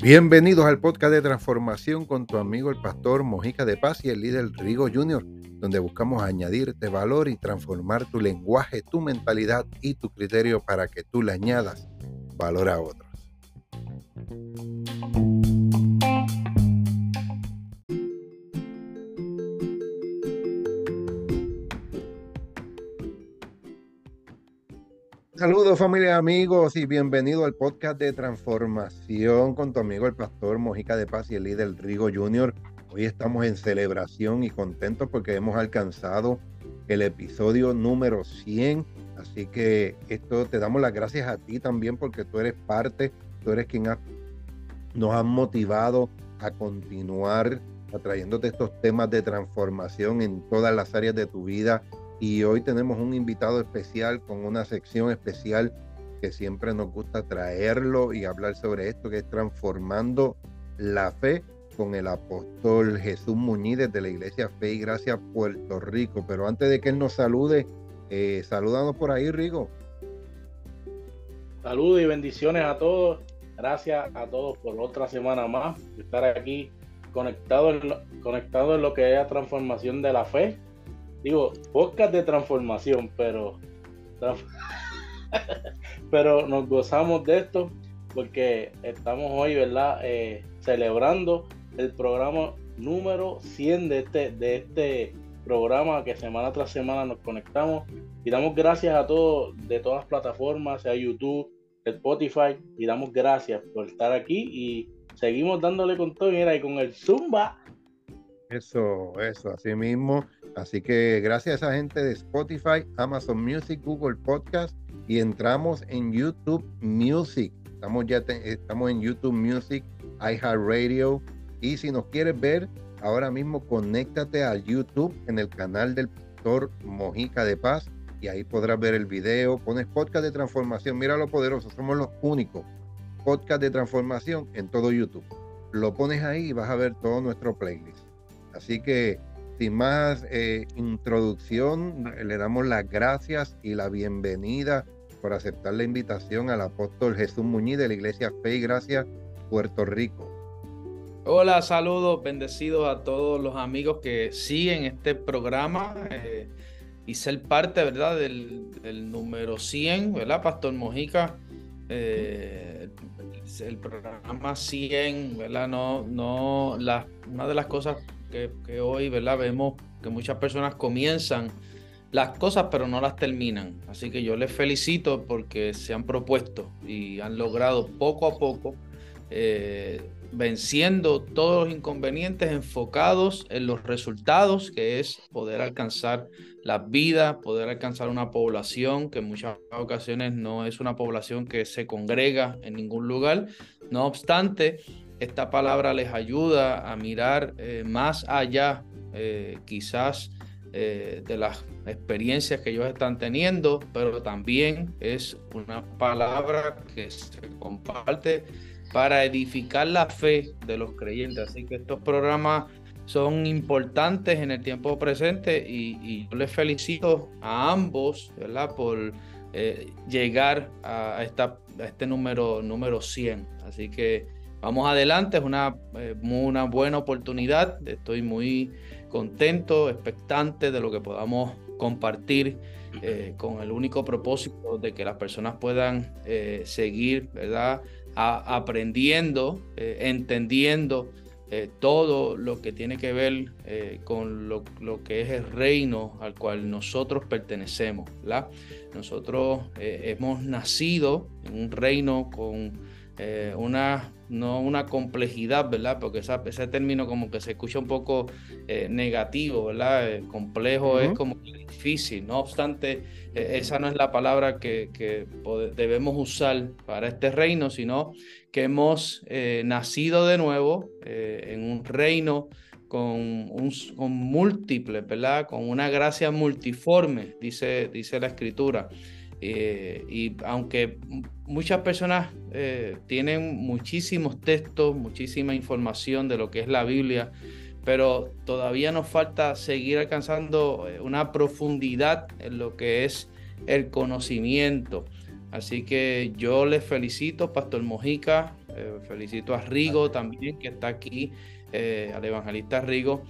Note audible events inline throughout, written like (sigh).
Bienvenidos al podcast de transformación con tu amigo el pastor Mojica de Paz y el líder Rigo Jr., donde buscamos añadirte valor y transformar tu lenguaje, tu mentalidad y tu criterio para que tú le añadas valor a otros. Saludos familia, amigos y bienvenido al podcast de transformación con tu amigo el pastor Mojica de Paz y el líder Rigo Jr. Hoy estamos en celebración y contentos porque hemos alcanzado el episodio número 100. Así que esto te damos las gracias a ti también porque tú eres parte, tú eres quien nos ha motivado a continuar atrayéndote estos temas de transformación en todas las áreas de tu vida y hoy tenemos un invitado especial con una sección especial que siempre nos gusta traerlo y hablar sobre esto, que es transformando la fe con el apóstol Jesús Muñiz de la Iglesia Fe y Gracia Puerto Rico. Pero antes de que él nos salude, eh, saludamos por ahí, Rigo. Saludos y bendiciones a todos. Gracias a todos por otra semana más estar aquí conectado en lo, conectado en lo que es la transformación de la fe digo, podcast de transformación, pero, (laughs) pero nos gozamos de esto porque estamos hoy, ¿verdad? Eh, celebrando el programa número 100 de este, de este programa que semana tras semana nos conectamos y damos gracias a todos de todas las plataformas, sea YouTube, Spotify, y damos gracias por estar aquí y seguimos dándole con todo, mira, y con el Zumba. Eso, eso, así mismo. Así que gracias a esa gente de Spotify, Amazon Music, Google Podcast y entramos en YouTube Music. Estamos ya estamos en YouTube Music, iHeartRadio y si nos quieres ver ahora mismo conéctate a YouTube en el canal del pastor Mojica de Paz y ahí podrás ver el video. Pones podcast de transformación. Mira lo poderoso, somos los únicos podcast de transformación en todo YouTube. Lo pones ahí y vas a ver todo nuestro playlist. Así que sin más eh, introducción, le damos las gracias y la bienvenida por aceptar la invitación al apóstol Jesús Muñiz de la Iglesia Fe y Gracia Puerto Rico. Hola, saludos, bendecidos a todos los amigos que siguen este programa eh, y ser parte, ¿verdad?, del, número 100, ¿verdad, Pastor Mojica? Eh, el programa 100, ¿verdad? No, no, una de las cosas que, hoy, ¿verdad? Vemos que muchas personas comienzan las cosas pero no las terminan. Así que yo les felicito porque se han propuesto y han logrado poco a poco eh, venciendo todos los inconvenientes enfocados en los resultados, que es poder alcanzar la vida, poder alcanzar una población que en muchas ocasiones no es una población que se congrega en ningún lugar. No obstante, esta palabra les ayuda a mirar eh, más allá, eh, quizás eh, de las experiencias que ellos están teniendo, pero también es una palabra que se comparte para edificar la fe de los creyentes. Así que estos programas son importantes en el tiempo presente y, yo les felicito a ambos ¿verdad? por llegar a, esta, a este número, número 100. Así que vamos adelante, es una, eh, una buena oportunidad. Estoy muy contento, expectante de lo que podamos compartir eh, con el único propósito de que las personas puedan eh, seguir, ¿verdad? aprendiendo, entendiendo todo lo que tiene que ver con lo, lo, que es el reino al cual nosotros pertenecemos, ¿verdad? Nosotros hemos nacido en un reino con una no una complejidad, ¿verdad? Porque ese término como que se escucha un poco eh, negativo, ¿verdad? Eh, complejo es como difícil, no obstante, eh, esa no es la palabra que, debemos usar para este reino, sino que hemos nacido de nuevo en un reino con, un, con múltiples, ¿verdad? Con una gracia multiforme, dice, dice la escritura. Eh, y aunque muchas personas eh, tienen muchísimos textos, muchísima información de lo que es la Biblia, pero todavía nos falta seguir alcanzando eh, una profundidad en lo que es el conocimiento. Así que yo les felicito, Pastor Mojica, eh, felicito a Rigo también, que está aquí, al evangelista Rigo,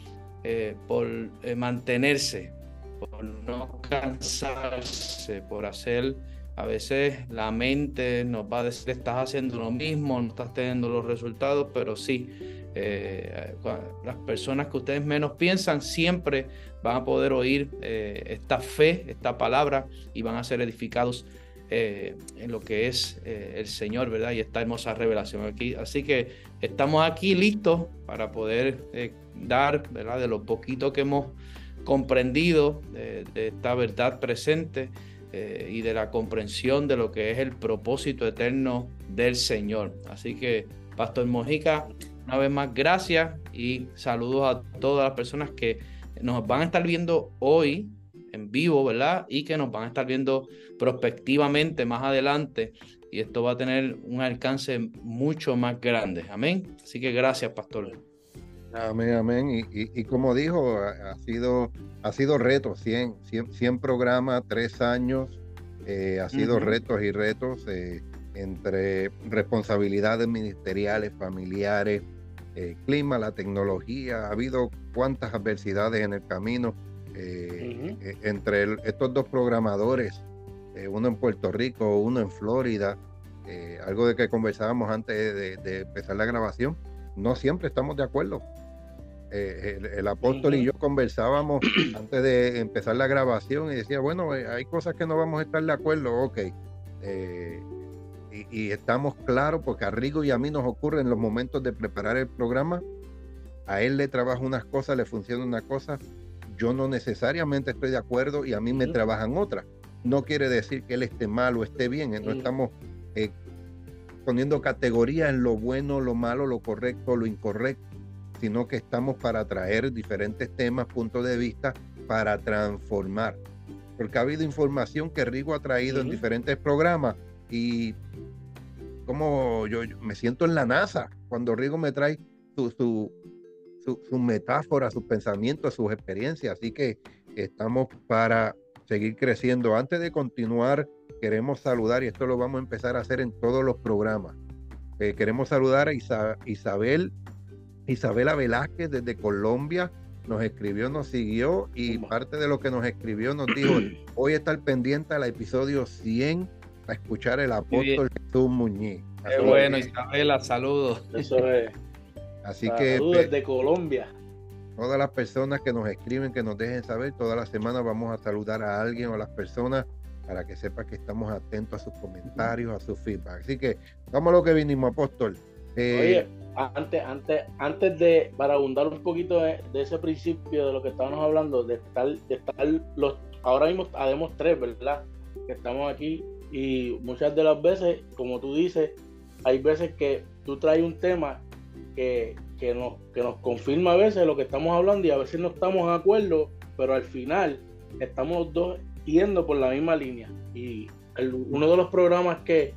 por mantenerse, por no cansarse, por hacer, a veces la mente nos va a decir, estás haciendo lo mismo, no estás teniendo los resultados, pero sí, las personas que ustedes menos piensan siempre van a poder oír esta fe, esta palabra y van a ser edificados eh, en lo que es eh, el Señor, ¿verdad? Y esta hermosa revelación aquí. Así que estamos aquí listos para poder eh, dar, ¿verdad? De lo poquito que hemos comprendido de, esta verdad presente y de la comprensión de lo que es el propósito eterno del Señor. Así que, Pastor Mojica, una vez más, gracias y saludos a todas las personas que nos van a estar viendo hoy en vivo, ¿verdad? Y que nos van a estar viendo prospectivamente más adelante y esto va a tener un alcance mucho más grande. Amén. Así que gracias, pastor. Amén, amén. Y, como dijo, ha, sido, ha sido reto, 100, 100, programas, tres años, eh, ha sido retos y retos eh, entre responsabilidades ministeriales, familiares, eh, clima, la tecnología, ha habido cuantas adversidades en el camino eh, eh, entre estos dos programadores, uno en Puerto Rico, uno en Florida, algo de que conversábamos antes de, empezar la grabación, no siempre estamos de acuerdo. El, apóstol y yo conversábamos (clears throat) antes de empezar la grabación y decía, bueno, hay cosas que no vamos a estar de acuerdo, ok. Y, y, estamos claros porque a Rigo y a mí nos ocurre en los momentos de preparar el programa, a él le trabaja unas cosas, le funciona una cosa, yo no necesariamente estoy de acuerdo y a mí me trabajan otras. No quiere decir que él esté mal o esté bien, no estamos eh, poniendo categorías en lo bueno, lo malo, lo correcto, lo incorrecto, sino que estamos para traer diferentes temas, puntos de vista, para transformar. Porque ha habido información que Rigo ha traído en diferentes programas y como yo, me siento en la NASA cuando Rigo me trae su, sus metáforas, sus pensamientos, sus experiencias. Así que estamos para seguir creciendo. Antes de continuar, queremos saludar, y esto lo vamos a empezar a hacer en todos los programas. Eh, queremos saludar a Isabel, Isabela Velázquez desde Colombia. Nos escribió, nos siguió y parte de lo que nos escribió nos dijo, (clears throat) hoy estar pendiente al episodio 100 a escuchar el apóstol Jesús Muñiz. Qué bueno, Isabela, saludos. Eso es. Así que desde Colombia. Todas las personas que nos escriben, que nos dejen saber, todas las semanas vamos a saludar a alguien o a las personas para que sepa que estamos atentos a sus comentarios, a su feedback. Así que vamos a lo que vinimos, apóstol. Eh, Oye, antes, antes, antes de, para abundar un poquito de, ese principio de lo que estábamos hablando, de estar, de estar los, ahora mismo habemos tres, ¿verdad? Que estamos aquí y muchas de las veces, como tú dices, hay veces que tú traes un tema que, nos, que nos confirma a veces lo que estamos hablando y a veces no estamos de acuerdo, pero al final estamos dos yendo por la misma línea. Y uno de los programas que,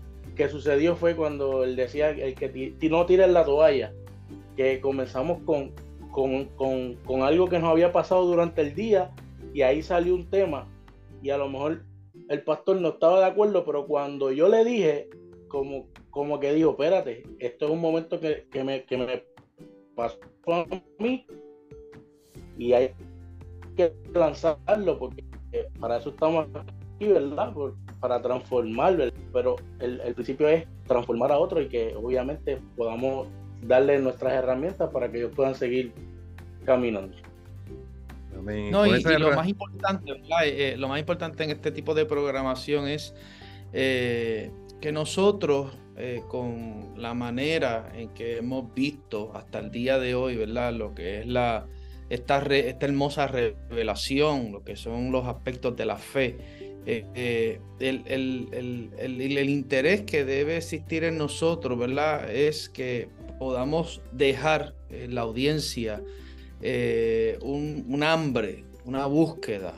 sucedió fue cuando él decía el que no tires la toalla, que comenzamos con, con, algo que nos había pasado durante el día y ahí salió un tema y a lo mejor el pastor no estaba de acuerdo, pero cuando yo le dije, como, como que dijo, espérate, esto es un momento que, me, que me pasó a mí y hay que lanzarlo porque para eso estamos aquí, ¿verdad? Para transformarlo, pero el, principio es transformar a otro y que obviamente podamos darle nuestras herramientas para que ellos puedan seguir caminando. No, y, lo más importante, eh, lo más importante en este tipo de programación es eh, que nosotros, eh, con la manera en que hemos visto hasta el día de hoy, ¿verdad? Lo que es la, esta, hermosa revelación, lo que son los aspectos de la fe, eh, eh, el, interés que debe existir en nosotros, ¿verdad? Es que podamos dejar en la audiencia un, un, hambre, una búsqueda,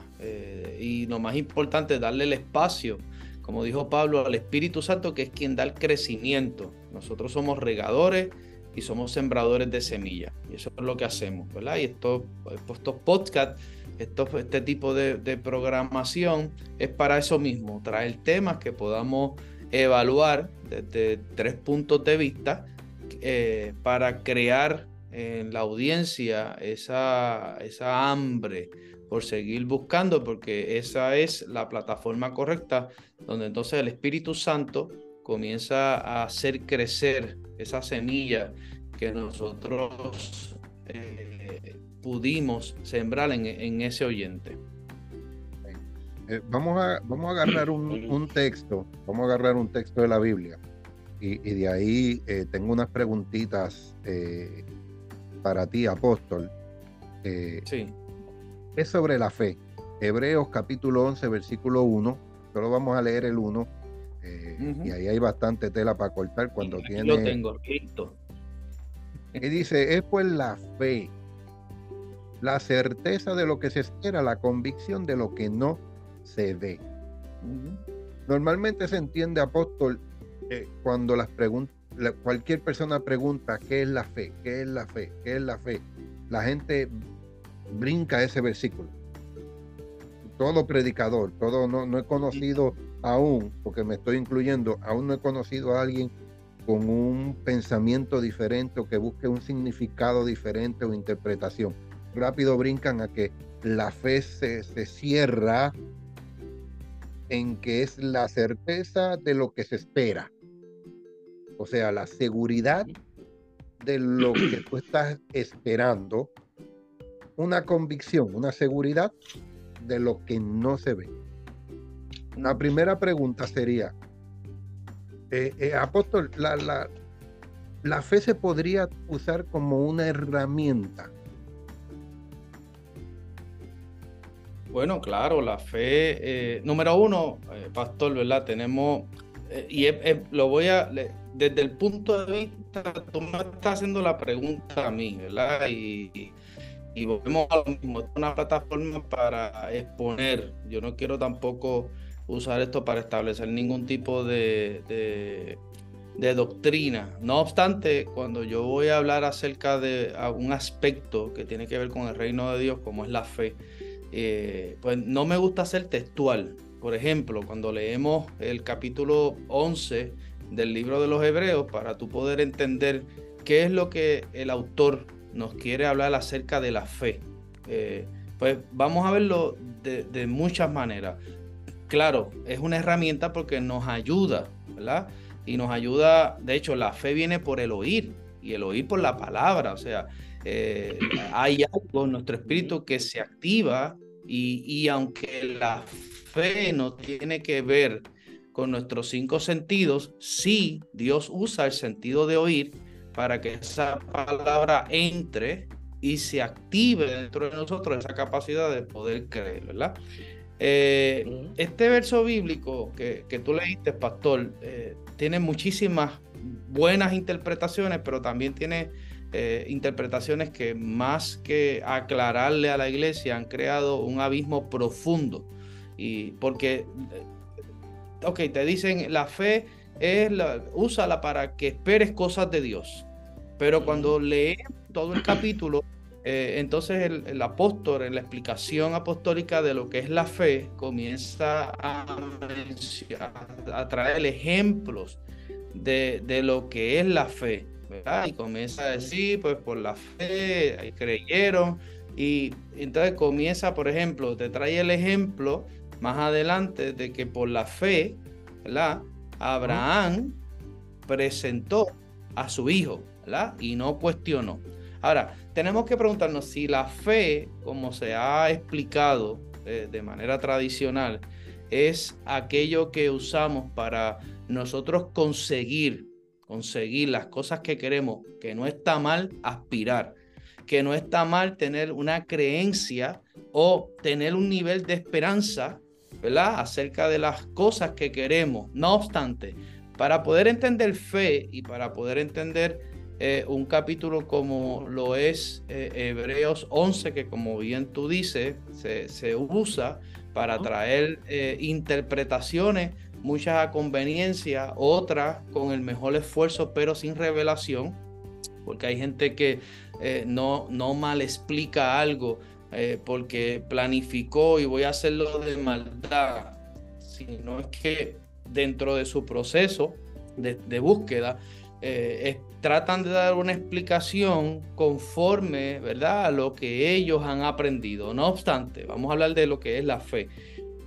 y lo más importante, darle el espacio como dijo Pablo, al Espíritu Santo, que es quien da el crecimiento. Nosotros somos regadores y somos sembradores de semillas. Y eso es lo que hacemos, ¿verdad? Y estos, estos podcasts, este tipo de, programación es para eso mismo, traer temas que podamos evaluar desde tres puntos de vista eh, para crear en la audiencia esa, esa hambre por seguir buscando, porque esa es la plataforma correcta donde entonces el Espíritu Santo comienza a hacer crecer esa semilla que nosotros eh, pudimos sembrar en, ese oyente. Eh, vamos, a, vamos a agarrar un, texto, vamos a agarrar un texto de la Biblia y, de ahí eh, tengo unas preguntitas para ti, apóstol. sí. Es sobre la fe. Hebreos capítulo 11, versículo 1. Solo vamos a leer el 1 y ahí hay bastante tela para cortar cuando tiene. Lo tengo listo. Y dice: Es pues la fe, la certeza de lo que se espera, la convicción de lo que no se ve. Normalmente se entiende, apóstol, eh, cuando las preguntas, cualquier persona pregunta qué es la fe, qué es la fe, qué es la fe. La gente brinca ese versículo. Todo predicador, todo no, no he conocido aún, porque me estoy incluyendo, aún no he conocido a alguien con un pensamiento diferente o que busque un significado diferente o interpretación. Rápido brincan a que la fe se, cierra en que es la certeza de lo que se espera. O sea, la seguridad de lo que tú estás esperando, una convicción, una seguridad de lo que no se ve. La primera pregunta sería, eh, eh, apóstol, la, la, la, fe se podría usar como una herramienta. Bueno, claro, la fe, eh, número uno, pastor, ¿verdad? Tenemos, y lo voy a, desde el punto de vista, tú me estás haciendo la pregunta a mí, ¿verdad? Y, y volvemos a lo mismo, una plataforma para exponer. Yo no quiero tampoco usar esto para establecer ningún tipo de, de, doctrina. No obstante, cuando yo voy a hablar acerca de un aspecto que tiene que ver con el reino de Dios, como es la fe, eh, pues no me gusta ser textual. Por ejemplo, cuando leemos el capítulo 11 del libro de los Hebreos, para tú poder entender qué es lo que el autor nos quiere hablar acerca de la fe. Eh, pues vamos a verlo de, muchas maneras claro, es una herramienta porque nos ayuda, ¿verdad? Y nos ayuda, de hecho, la fe viene por el oír y el oír por la palabra, o sea, eh, hay algo en nuestro espíritu que se activa y, aunque la fe no tiene que ver con nuestros cinco sentidos, sí Dios usa el sentido de oír para que esa palabra entre y se active dentro de nosotros esa capacidad de poder creer, ¿verdad? Eh, este verso bíblico que, tú leíste, pastor, eh, tiene muchísimas buenas interpretaciones, pero también tiene eh, interpretaciones que más que aclararle a la iglesia han creado un abismo profundo. Y porque, ok, te dicen la fe es la, úsala para que esperes cosas de Dios. Pero cuando lees todo el capítulo, eh, entonces el, apóstol, en la explicación apostólica de lo que es la fe, comienza a, a traer ejemplos de, lo que es la fe. Y comienza a decir, pues por la fe, creyeron. Y entonces comienza, por ejemplo, te trae el ejemplo más adelante de que por la fe, ¿verdad? Abraham presentó a su hijo, ¿verdad? Y no cuestionó. Ahora, tenemos que preguntarnos si la fe, como se ha explicado eh, de manera tradicional, es aquello que usamos para nosotros conseguir, conseguir las cosas que queremos, que no está mal aspirar, que no está mal tener una creencia o tener un nivel de esperanza, ¿verdad? Acerca de las cosas que queremos. No obstante, para poder entender fe y para poder entender eh, un capítulo como lo es eh, Hebreos 11, que como bien tú dices, se, usa para traer eh, interpretaciones, muchas a conveniencia, otras con el mejor esfuerzo, pero sin revelación, porque hay gente que no, no mal explica algo porque planificó y voy a hacerlo de maldad, sino es que dentro de su proceso de, búsqueda, eh, tratan de dar una explicación conforme, ¿verdad?, a lo que ellos han aprendido. No obstante, vamos a hablar de lo que es la fe.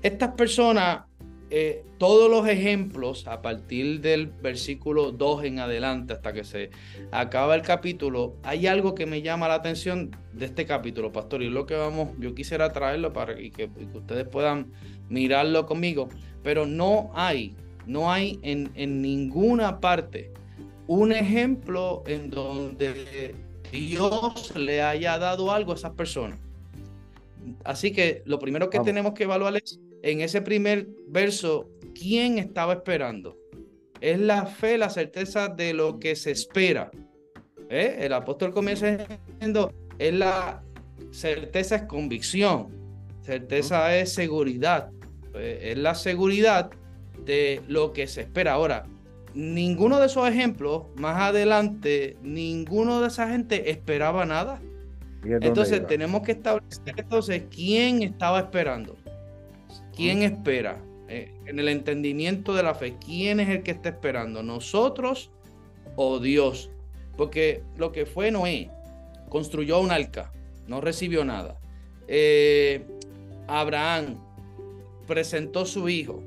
Estas personas, eh, todos los ejemplos, a partir del versículo 2 en adelante, hasta que se acaba el capítulo, hay algo que me llama la atención de este capítulo, pastor, y lo que vamos, yo quisiera traerlo para que, que ustedes puedan mirarlo conmigo, pero no hay no hay en, ninguna parte un ejemplo en donde Dios le haya dado algo a esas personas. Así que lo primero que tenemos que evaluar es en ese primer verso, ¿quién estaba esperando? Es la fe, la certeza de lo que se espera. ¿Eh? El apóstol comienza diciendo, es la certeza es convicción, certeza es seguridad, eh, es la seguridad de lo que se espera. Ahora, ninguno de esos ejemplos, más adelante, ninguno de esa gente esperaba nada. Entonces tenemos que establecer entonces quién estaba esperando. ¿Quién espera? Eh, en el entendimiento de la fe, ¿quién es el que está esperando? ¿Nosotros o Dios? Porque lo que fue Noé, construyó un arca, no recibió nada. Eh, Abraham presentó su hijo,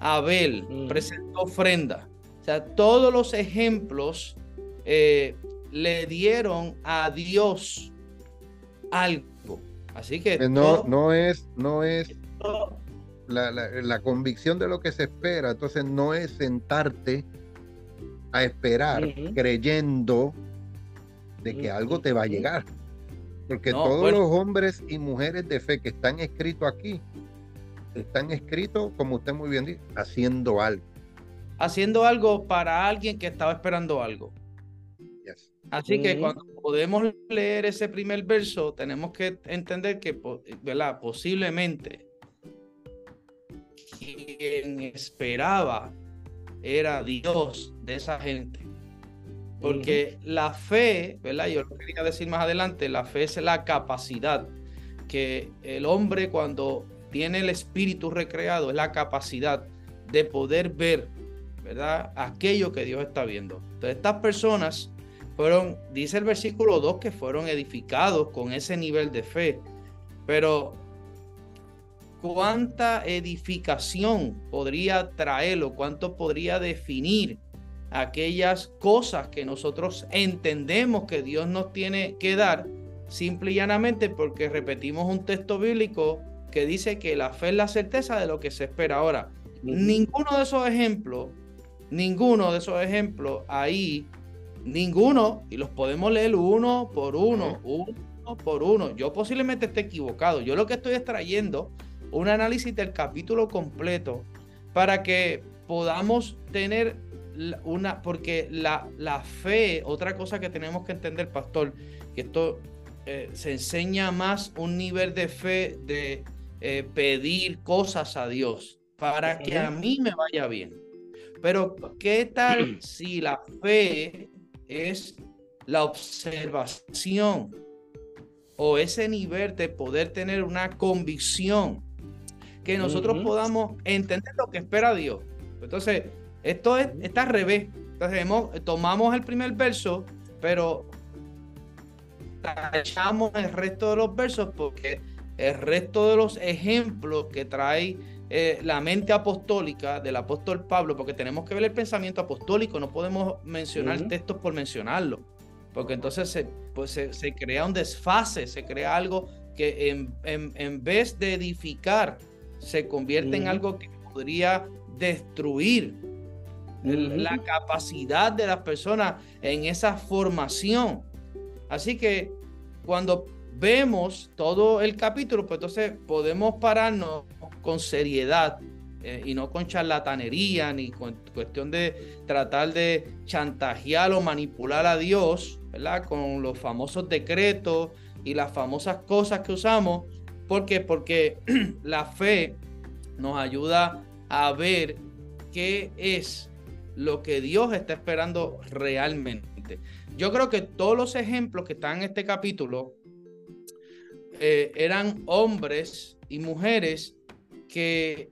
Abel mm. presentó ofrenda. O sea, todos los ejemplos eh, le dieron a Dios algo. Así que no, no es, no es la, convicción de lo que se espera. Entonces no es sentarte a esperar creyendo de que algo te va a llegar. Porque todos los hombres y mujeres de fe que están escritos aquí están escritos, como usted muy bien dice, haciendo algo. Haciendo algo para alguien que estaba esperando algo. Así que cuando podemos leer ese primer verso, tenemos que entender que, ¿verdad? Posiblemente quien esperaba era Dios de esa gente. Porque la fe, ¿verdad? Yo lo quería decir más adelante, la fe es la capacidad que el hombre cuando tiene el espíritu recreado, es la capacidad de poder ver, ¿verdad? Aquello que Dios está viendo. Entonces, estas personas fueron, dice el versículo 2, que fueron edificados con ese nivel de fe. Pero, ¿cuánta edificación podría traerlo? ¿Cuánto podría definir aquellas cosas que nosotros entendemos que Dios nos tiene que dar? Simple y llanamente porque repetimos un texto bíblico que dice que la fe es la certeza de lo que se espera. Ahora, ninguno de esos ejemplos, ninguno de esos ejemplos ahí, ninguno, y los podemos leer uno por uno, uno por uno. Yo posiblemente esté equivocado. Yo lo que estoy extrayendo un análisis del capítulo completo para que podamos tener una, porque la, la fe, otra cosa que tenemos que entender, pastor, que esto eh, se enseña más un nivel de fe de eh, pedir cosas a Dios para que a mí me vaya bien. Pero, ¿qué tal (clears throat) si la fe es la observación o ese nivel de poder tener una convicción que nosotros podamos entender lo que espera Dios? Entonces, esto es, está al revés. Entonces, tomamos el primer verso, pero echamos el resto de los versos porque el resto de los ejemplos que trae eh, la mente apostólica del apóstol Pablo, porque tenemos que ver el pensamiento apostólico, no podemos mencionar textos por mencionarlo, porque entonces se, pues se, crea un desfase, se crea algo que en, en, vez de edificar, se convierte en algo que podría destruir la capacidad de las personas en esa formación. Así que cuando vemos todo el capítulo, pues entonces podemos pararnos con seriedad eh, y no con charlatanería ni con cuestión de tratar de chantajear o manipular a Dios, ¿verdad? Con los famosos decretos y las famosas cosas que usamos. ¿Por qué? Porque (clears throat) la fe nos ayuda a ver qué es lo que Dios está esperando realmente. Yo creo que todos los ejemplos que están en este capítulo eh, eran hombres y mujeres que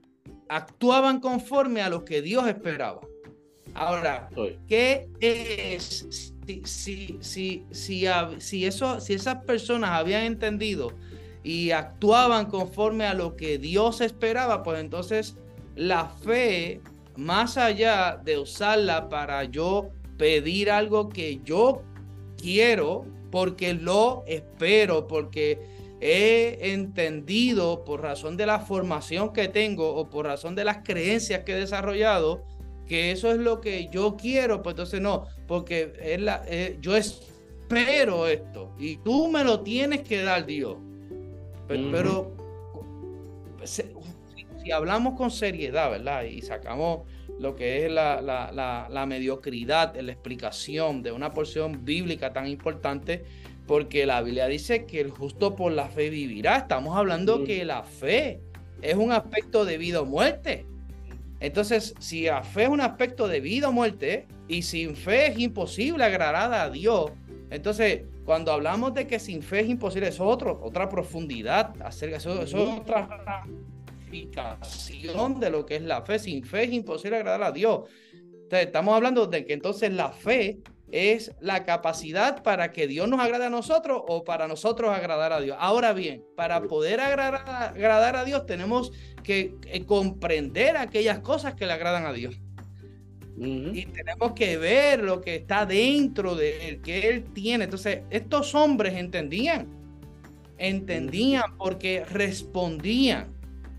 actuaban conforme a lo que Dios esperaba. Ahora, ¿qué es si, si, si, si, eso, si esas personas habían entendido y actuaban conforme a lo que Dios esperaba, pues entonces la fe, más allá de usarla para yo pedir algo que yo quiero, porque lo espero, porque he entendido por razón de la formación que tengo o por razón de las creencias que he desarrollado, que eso es lo que yo quiero, pues entonces no, porque es la, eh, yo espero esto y tú me lo tienes que dar, Dios. Pero, si, hablamos con seriedad, ¿verdad? Y sacamos lo que es la, la, la, mediocridad en la explicación de una porción bíblica tan importante, porque la Biblia dice que el justo por la fe vivirá. Estamos hablando que la fe es un aspecto de vida o muerte. Entonces, si la fe es un aspecto de vida o muerte, y sin fe es imposible agradar a Dios, entonces, cuando hablamos de que sin fe es imposible, eso es otro, otra profundidad, acerca, eso, eso es otra ramificación de lo que es la fe. Sin fe es imposible agradar a Dios. Entonces, estamos hablando de que entonces la fe es la capacidad para que Dios nos agrade a nosotros o para nosotros agradar a Dios. Ahora bien, para poder agradar, a Dios tenemos que eh, comprender aquellas cosas que le agradan a Dios. Y tenemos que ver lo que está dentro de él, que él tiene. Entonces, estos hombres entendían, entendían porque respondían,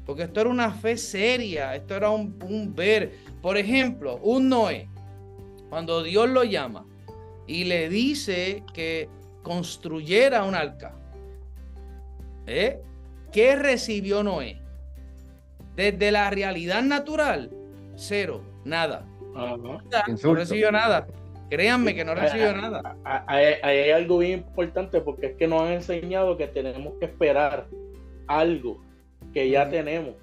porque esto era una fe seria, esto era un, un ver. Por ejemplo, un Noé, cuando Dios lo llama, y le dice que construyera un arca. ¿Eh? ¿Qué recibió Noé? Desde la realidad natural, cero, nada. No recibió nada. Créanme que no recibió nada. Hay, hay, algo bien importante porque es que nos han enseñado que tenemos que esperar algo que ya tenemos.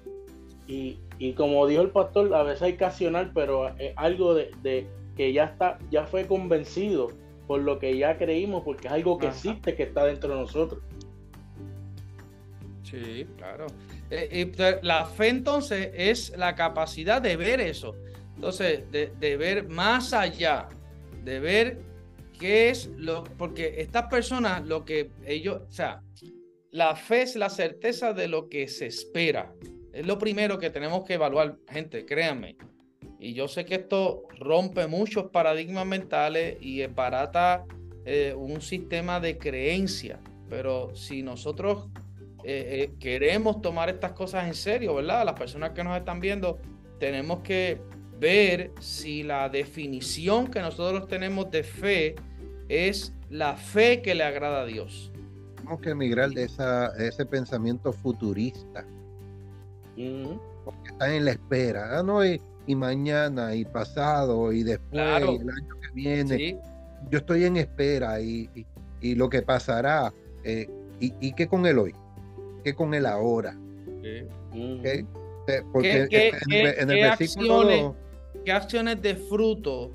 Y, y, como dijo el pastor, a veces hay que accionar, pero es algo de que ya está, ya fue convencido por lo que ya creímos, porque es algo que existe, que está dentro de nosotros. Sí, claro. Eh, la fe entonces es la capacidad de ver eso. Entonces, de, ver más allá, de ver qué es lo, porque estas personas, lo que ellos, o sea, la fe es la certeza de lo que se espera. Es lo primero que tenemos que evaluar, gente, créanme. Y yo sé que esto rompe muchos paradigmas mentales y barata eh, un sistema de creencia. Pero si nosotros eh, eh, queremos tomar estas cosas en serio, ¿verdad? Las personas que nos están viendo, tenemos que ver si la definición que nosotros tenemos de fe es la fe que le agrada a Dios. Tenemos que emigrar de esa, ese pensamiento futurista. Porque están en la espera. Ah, no, y mañana y pasado y después y el año que viene. Yo estoy en espera y, y, lo que pasará. Eh, y, qué con el hoy? ¿Qué con el ahora? ¿Qué, Porque en, el versículo... ¿Qué acciones de fruto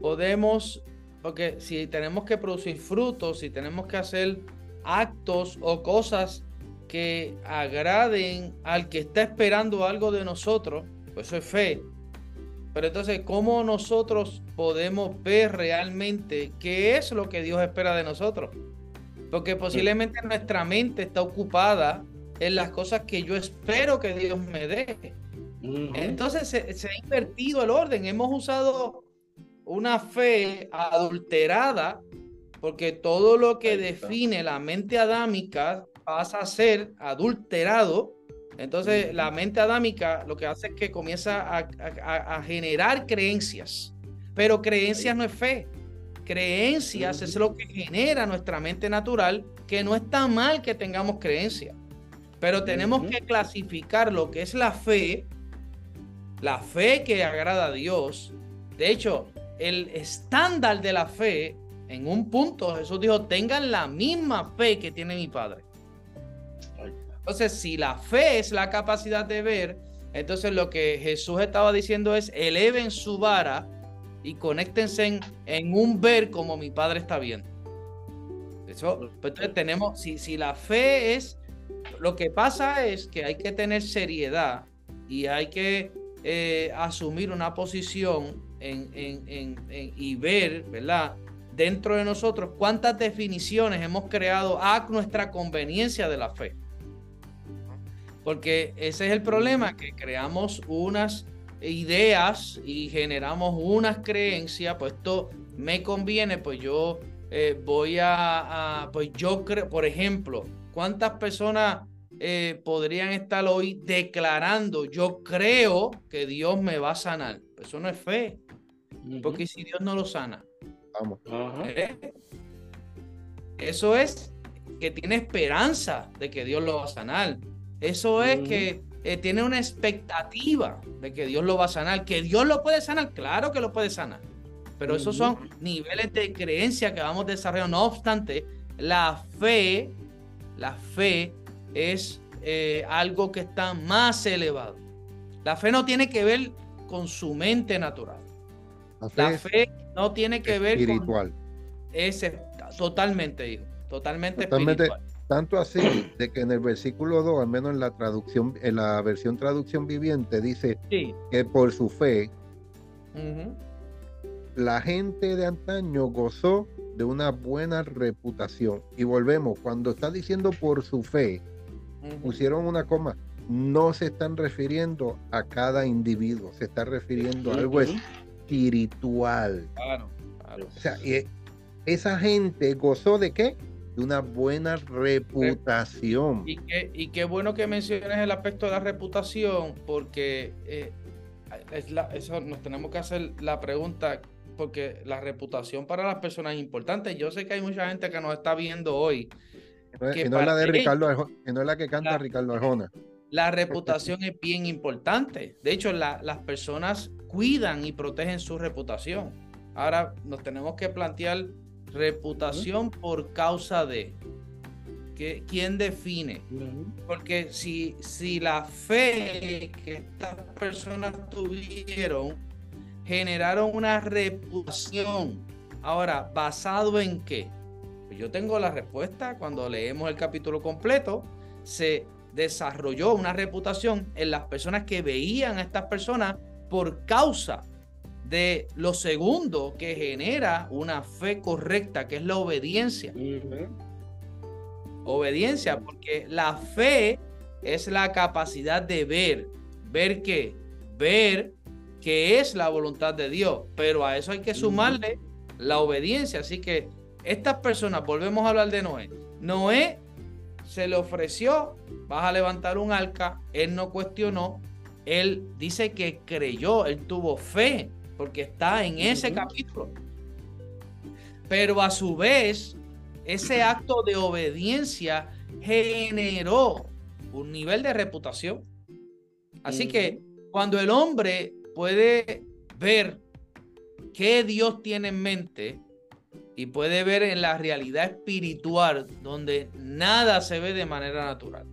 podemos, porque si tenemos que producir frutos, si tenemos que hacer actos o cosas que agraden al que está esperando algo de nosotros, pues eso es fe. Pero entonces, ¿cómo nosotros podemos ver realmente qué es lo que Dios espera de nosotros? Porque posiblemente nuestra mente está ocupada en las cosas que yo espero que Dios me dé. Entonces se, ha invertido el orden. Hemos usado una fe adulterada porque todo lo que define la mente adámica pasa a ser adulterado. Entonces, la mente adámica lo que hace es que comienza a, generar creencias, pero creencias no es fe. Creencias es lo que genera nuestra mente natural, que no está mal que tengamos creencias, pero tenemos que clasificar lo que es la fe, la fe que agrada a Dios. De hecho, el estándar de la fe, en un punto Jesús dijo, tengan la misma fe que tiene mi Padre. Entonces, si la fe es la capacidad de ver, entonces lo que Jesús estaba diciendo es, eleven su vara y conéctense en, un ver como mi Padre está viendo. Eso, pues, entonces tenemos, si, si la fe es, lo que pasa es que hay que tener seriedad y hay que eh, asumir una posición y ver, ¿verdad? Dentro de nosotros, cuántas definiciones hemos creado a nuestra conveniencia de la fe. Porque ese es el problema, que creamos unas ideas y generamos unas creencias, pues esto me conviene, pues yo eh, voy a, pues yo creo, por ejemplo, ¿cuántas personas eh, podrían estar hoy declarando, yo creo que Dios me va a sanar? Eso no es fe, porque si Dios no lo sana, vamos. ¿Eh? Eso es que tiene esperanza de que Dios lo va a sanar. Eso es que tiene una expectativa de que Dios lo va a sanar. Que Dios lo puede sanar, claro que lo puede sanar. Pero esos son niveles de creencia que vamos desarrollando. No obstante, la fe, la fe es eh, algo que está más elevado. La fe no tiene que ver con su mente natural. La fe, no tiene que ver espiritual. con es totalmente, hijo, totalmente, totalmente espiritual. Tanto así de que en el versículo 2, al menos en la traducción, en la versión traducción viviente, dice que por su fe la gente de antaño gozó de una buena reputación. Y volvemos, cuando está diciendo por su fe, pusieron una coma, no se están refiriendo a cada individuo, se está refiriendo a algo espiritual. Claro, O sea, esa gente gozó de qué? De una buena reputación. Y, qué, y qué bueno que menciones el aspecto de la reputación, porque eh, es la, eso nos tenemos que hacer la pregunta, porque la reputación para las personas es importante. Yo sé que hay mucha gente que nos está viendo hoy. Que no, es la de Ricardo no es la que canta Ricardo Arjona. La reputación es bien importante. De hecho, las personas cuidan y protegen su reputación. Ahora nos tenemos que plantear reputación por causa de. que ¿Quién define? Porque si, si la fe que estas personas tuvieron generaron una reputación. Ahora, ¿basado en qué? Pues yo tengo la respuesta cuando leemos el capítulo completo. Se desarrolló una reputación en las personas que veían a estas personas por causa de lo segundo que genera una fe correcta, que es la obediencia. Obediencia, porque la fe es la capacidad de ver. ¿Ver qué? Ver que es la voluntad de Dios, pero a eso hay que sumarle la obediencia. Así que estas personas, volvemos a hablar de Noé. Noé se le ofreció, vas a levantar un arca, él no cuestionó, él dice que creyó, él tuvo fe, porque está en ese capítulo. Pero a su vez, ese acto de obediencia generó un nivel de reputación. Así que cuando el hombre puede ver qué Dios tiene en mente y puede ver en la realidad espiritual donde nada se ve de manera natural.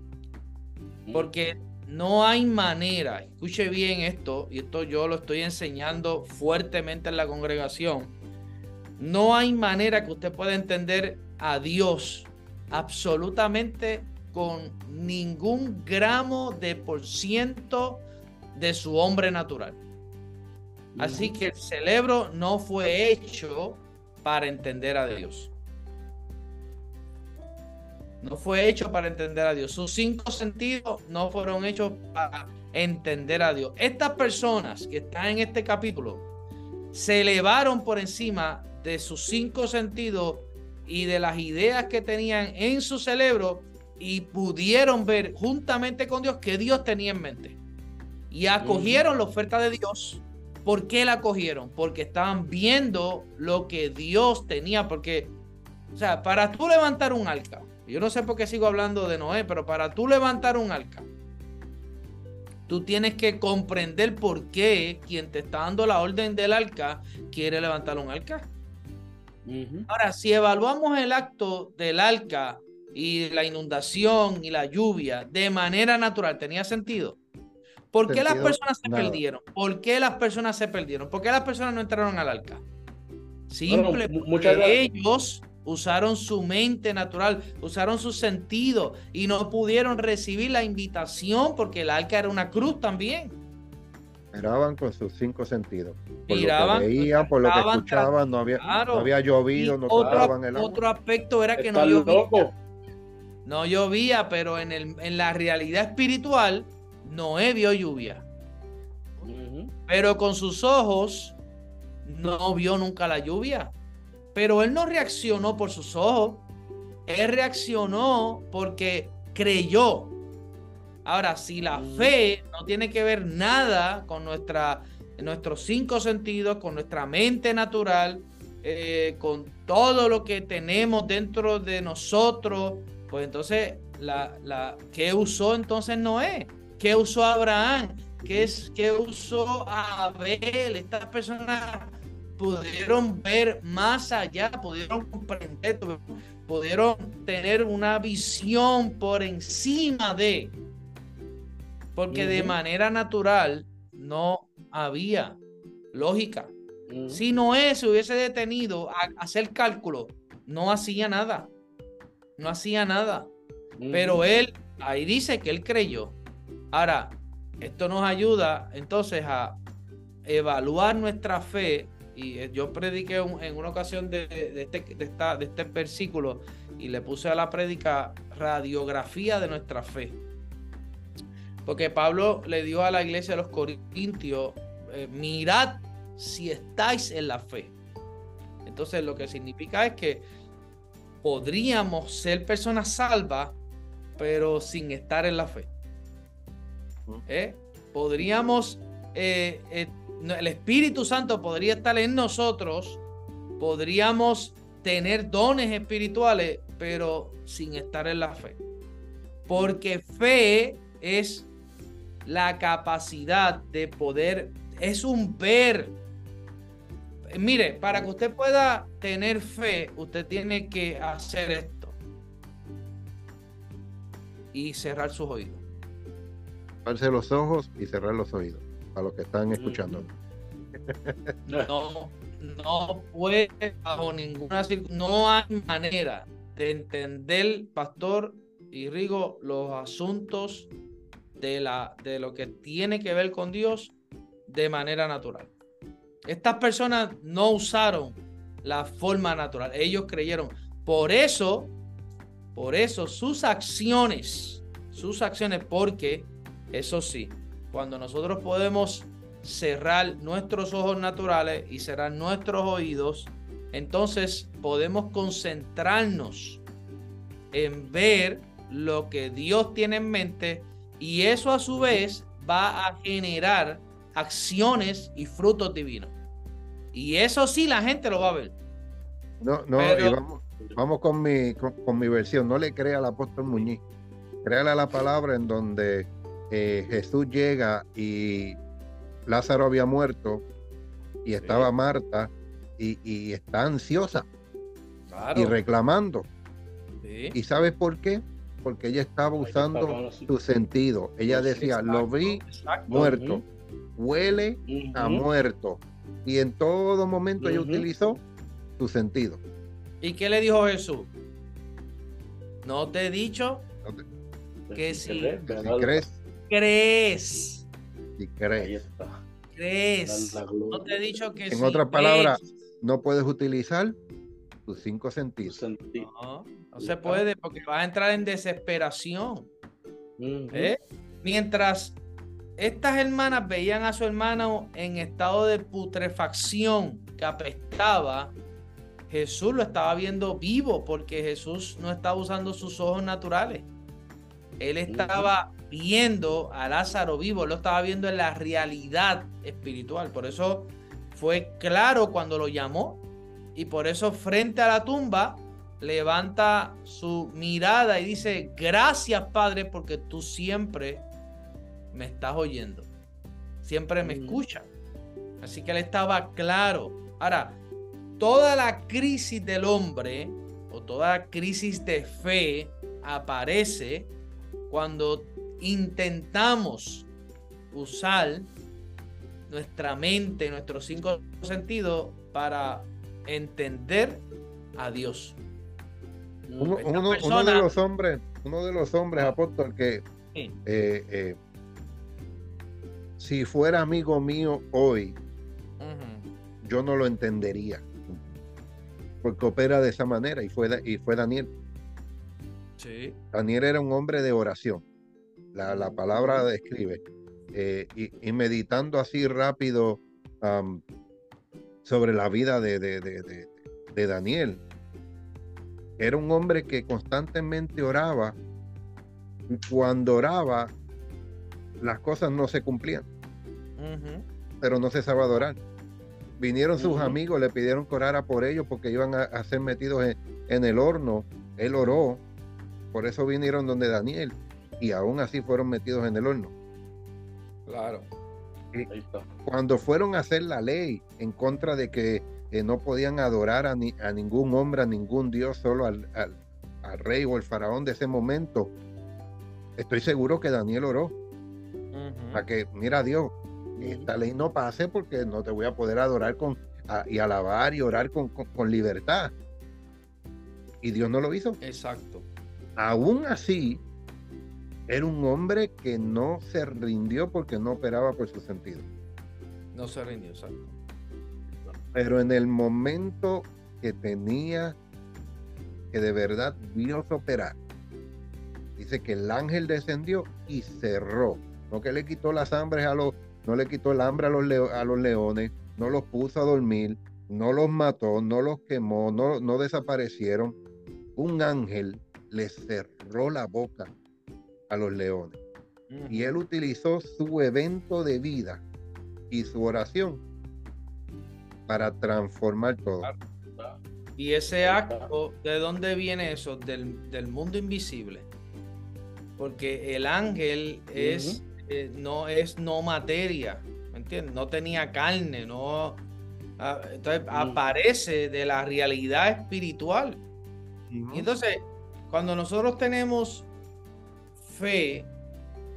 Porque no hay manera, escuche bien esto, y esto yo lo estoy enseñando fuertemente en la congregación, no hay manera que usted pueda entender a Dios absolutamente con ningún gramo de por ciento de su hombre natural. Así que el cerebro no fue hecho para entender a Dios. No fue hecho para entender a Dios. Sus cinco sentidos no fueron hechos para entender a Dios. Estas personas que están en este capítulo se elevaron por encima de sus cinco sentidos y de las ideas que tenían en su cerebro y pudieron ver juntamente con Dios que Dios tenía en mente. Y acogieron la oferta de Dios ¿Por qué la cogieron? Porque estaban viendo lo que Dios tenía. Porque, o sea, para tú levantar un arca, yo no sé por qué sigo hablando de Noé, pero para tú levantar un arca, tú tienes que comprender por qué quien te está dando la orden del arca quiere levantar un arca. Ahora, si evaluamos el acto del arca y la inundación y la lluvia de manera natural, ¿tenía sentido? ¿Por qué las personas se perdieron? ¿Por qué las personas se perdieron? ¿Por qué las personas no entraron al arca? Simple, porque ellos usaron su mente natural, usaron su sentido y no pudieron recibir la invitación porque el arca era una cruz también. Miraban con sus cinco sentidos. Por lo que veían, por lo que escuchaban, no había, no había llovido, no otro, el agua. Otro aspecto era que no llovía. No llovía, pero en, el, en la realidad espiritual, Noé vio lluvia. Pero con sus ojos no vio nunca la lluvia. Pero él no reaccionó por sus ojos. Él reaccionó porque creyó. Ahora, si la fe no tiene que ver nada con nuestra, nuestros cinco sentidos, con nuestra mente natural, eh, con todo lo que tenemos dentro de nosotros, pues entonces, la, la, ¿qué usó entonces Noé? ¿Qué usó Abraham? ¿Qué, es, qué usó Abel? Estas personas pudieron ver más allá, pudieron comprender, pudieron tener una visión por encima de, porque de manera natural no había lógica. Si Noé se hubiese detenido a hacer cálculo, no hacía nada, no hacía nada. Pero él, ahí dice que él creyó. Ahora, esto nos ayuda entonces a evaluar nuestra fe y eh, yo prediqué en una ocasión de, este, de, este versículo y le puse a la prédica radiografía de nuestra fe. Porque Pablo le dio a la iglesia de los Corintios, eh, mirad si estáis en la fe. Entonces lo que significa es que podríamos ser personas salvas, pero sin estar en la fe. ¿Eh? Podríamos el Espíritu Santo podría estar en nosotros, podríamos tener dones espirituales, pero sin estar en la fe. Porque fe es la capacidad de poder, es un ver. Mire, para que usted pueda tener fe, usted tiene que hacer esto. Y cerrar sus oídos. Cerrarse los ojos y cerrar los oídos a los que están escuchando. (laughs) No, no puede bajo ninguna no hay manera de entender, pastor y Rigo, los asuntos de, la, de lo que tiene que ver con Dios de manera natural. Estas personas no usaron la forma natural, ellos creyeron. Por eso, por eso sus acciones, sus acciones, porque eso sí, cuando nosotros podemos cerrar nuestros ojos naturales y cerrar nuestros oídos, entonces podemos concentrarnos en ver lo que Dios tiene en mente y eso a su vez va a generar acciones y frutos divinos. Y eso sí la gente lo va a ver. No, no, vamos, con, mi, con, mi versión. No le crea al apóstol Muñiz. Créale a la palabra en donde eh, Jesús llega y Lázaro había muerto y estaba Marta y, está ansiosa y reclamando. ¿Y sabes por qué? Porque ella estaba usando su sentido. Ella decía, lo vi muerto, huele a muerto. Y en todo momento ella utilizó su sentido. ¿Y qué le dijo Jesús? No te he dicho que si, crees, crees crees. Crees. No te he dicho que En otras palabras, no puedes utilizar tus cinco sentidos. No, no se puede porque vas a entrar en desesperación. ¿Eh? Mientras estas hermanas veían a su hermano en estado de putrefacción que apestaba, Jesús lo estaba viendo vivo porque Jesús no estaba usando sus ojos naturales. Él estaba viendo a Lázaro vivo, lo estaba viendo en la realidad espiritual. Por eso fue claro cuando lo llamó y por eso frente a la tumba levanta su mirada y dice, gracias Padre porque tú siempre me estás oyendo, siempre me mm. escuchas. Así que él estaba claro. Ahora, toda la crisis del hombre o toda crisis de fe aparece cuando intentamos usar nuestra mente, nuestros cinco sentidos para entender a Dios. uno, de los hombres, uno de los hombres, apóstol, que eh, eh, si fuera amigo mío hoy, yo no lo entendería. Porque opera de esa manera y fue, y fue Daniel. Sí. Daniel era un hombre de oración. La, palabra describe. Eh, y, meditando así rápido sobre la vida de, de, Daniel. Era un hombre que constantemente oraba y cuando oraba las cosas no se cumplían. Pero no se sabe adorar. Vinieron sus amigos, le pidieron que orara por ellos porque iban a, ser metidos en, el horno. Él oró, por eso vinieron donde Daniel y aún así fueron metidos en el horno. Claro. cuando fueron a hacer la ley en contra de que eh, no podían adorar a, ni, a, ningún hombre, a ningún dios, solo al, rey o el faraón de ese momento, estoy seguro que Daniel oró. Para que, mira Dios, esta ley no pase porque no te voy a poder adorar con, y alabar y orar con, libertad. Y Dios no lo hizo. Exacto. Aún así, era un hombre que no se rindió porque no operaba por su sentido. No se rindió, exacto. Pero en el momento que tenía que de verdad Dios operar, dice que el ángel descendió y cerró. No que le quitó las hambres a los no le quitó el hambre a los, a los leones, no los puso a dormir, no los mató, no los quemó, no, no desaparecieron. Un ángel le cerró la boca a los leones. Y él utilizó su evento de vida y su oración para transformar todo. Y ese acto, ¿de dónde viene eso? Del, del mundo invisible. Porque el ángel es no es no materia, ¿me entiendes? No tenía carne, no... Ah, entonces aparece de la realidad espiritual. Y entonces, cuando nosotros tenemos fe,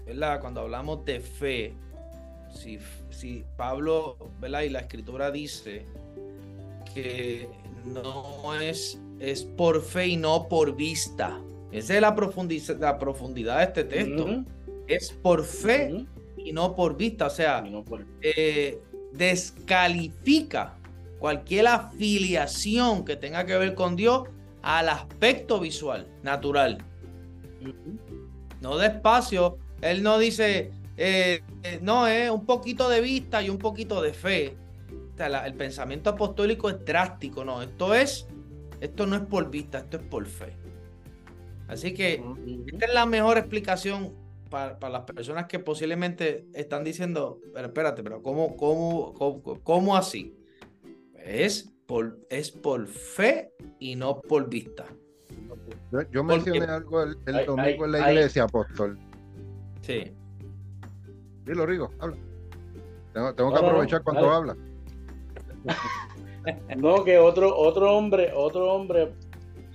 ¿verdad? Cuando hablamos de fe, si, si Pablo, ¿verdad? Y la escritura dice que no es, es por fe y no por vista. Esa es la profundidad, la profundidad de este texto es por fe y no por vista. O sea, eh, descalifica cualquier afiliación que tenga que ver con Dios al aspecto visual, natural. No despacio. Él no dice, eh, eh, no, es un poquito de vista y un poquito de fe. el pensamiento apostólico es drástico, no. Esto es, esto no es por vista, esto es por fe. Así que esta es la mejor explicación para, las personas que posiblemente están diciendo, pero espérate, pero ¿cómo, cómo, cómo, así? Es por, es por fe y no por vista. Yo, mencioné algo el, domingo en la iglesia, apóstol. Sí. Dilo, Rigo, habla. Tengo, que aprovechar cuando habla. (laughs) no, que otro, otro hombre, otro hombre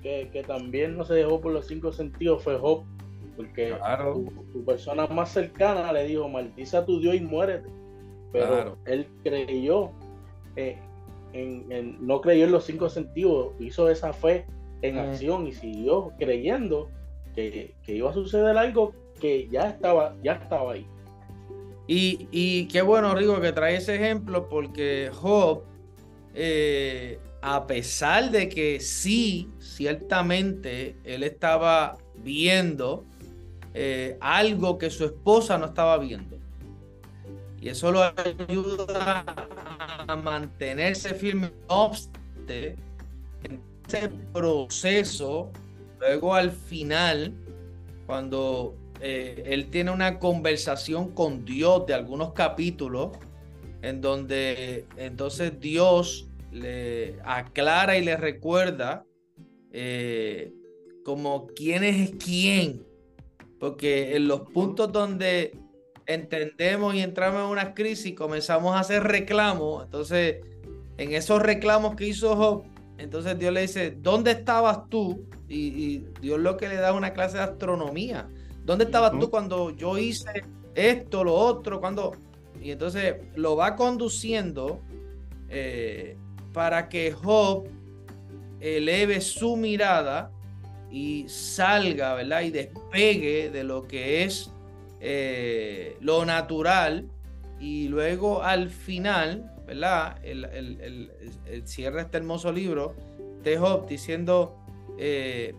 que, que, también no se dejó por los cinco sentidos fue Job porque tu, persona más cercana le dijo, maldiza a tu Dios y muérete. Pero él creyó, eh, en, no creyó en los cinco sentidos, hizo esa fe en acción y siguió creyendo que, iba a suceder algo que ya estaba, ya estaba ahí. Y, y qué bueno, Rigo, que trae ese ejemplo porque Job, eh, a pesar de que sí, ciertamente, él estaba viendo eh, algo que su esposa no estaba viendo. Y eso lo ayuda a mantenerse firme. en ese proceso, luego al final, cuando eh, él tiene una conversación con Dios de algunos capítulos, en donde entonces Dios le aclara y le recuerda eh, como quién es quién porque en los puntos donde entendemos y entramos en una crisis, comenzamos a hacer reclamos. Entonces, en esos reclamos que hizo Job, entonces Dios le dice, ¿dónde estabas tú? Y, Dios lo que le da una clase de astronomía. ¿Dónde estabas tú cuando yo hice esto, lo otro? Cuando... Y entonces lo va conduciendo eh, para que Job eleve su mirada y salga, ¿verdad? Y despegue de lo que es eh, lo natural y luego al final, ¿verdad? El, el, cierra este hermoso libro de Job diciendo, eh,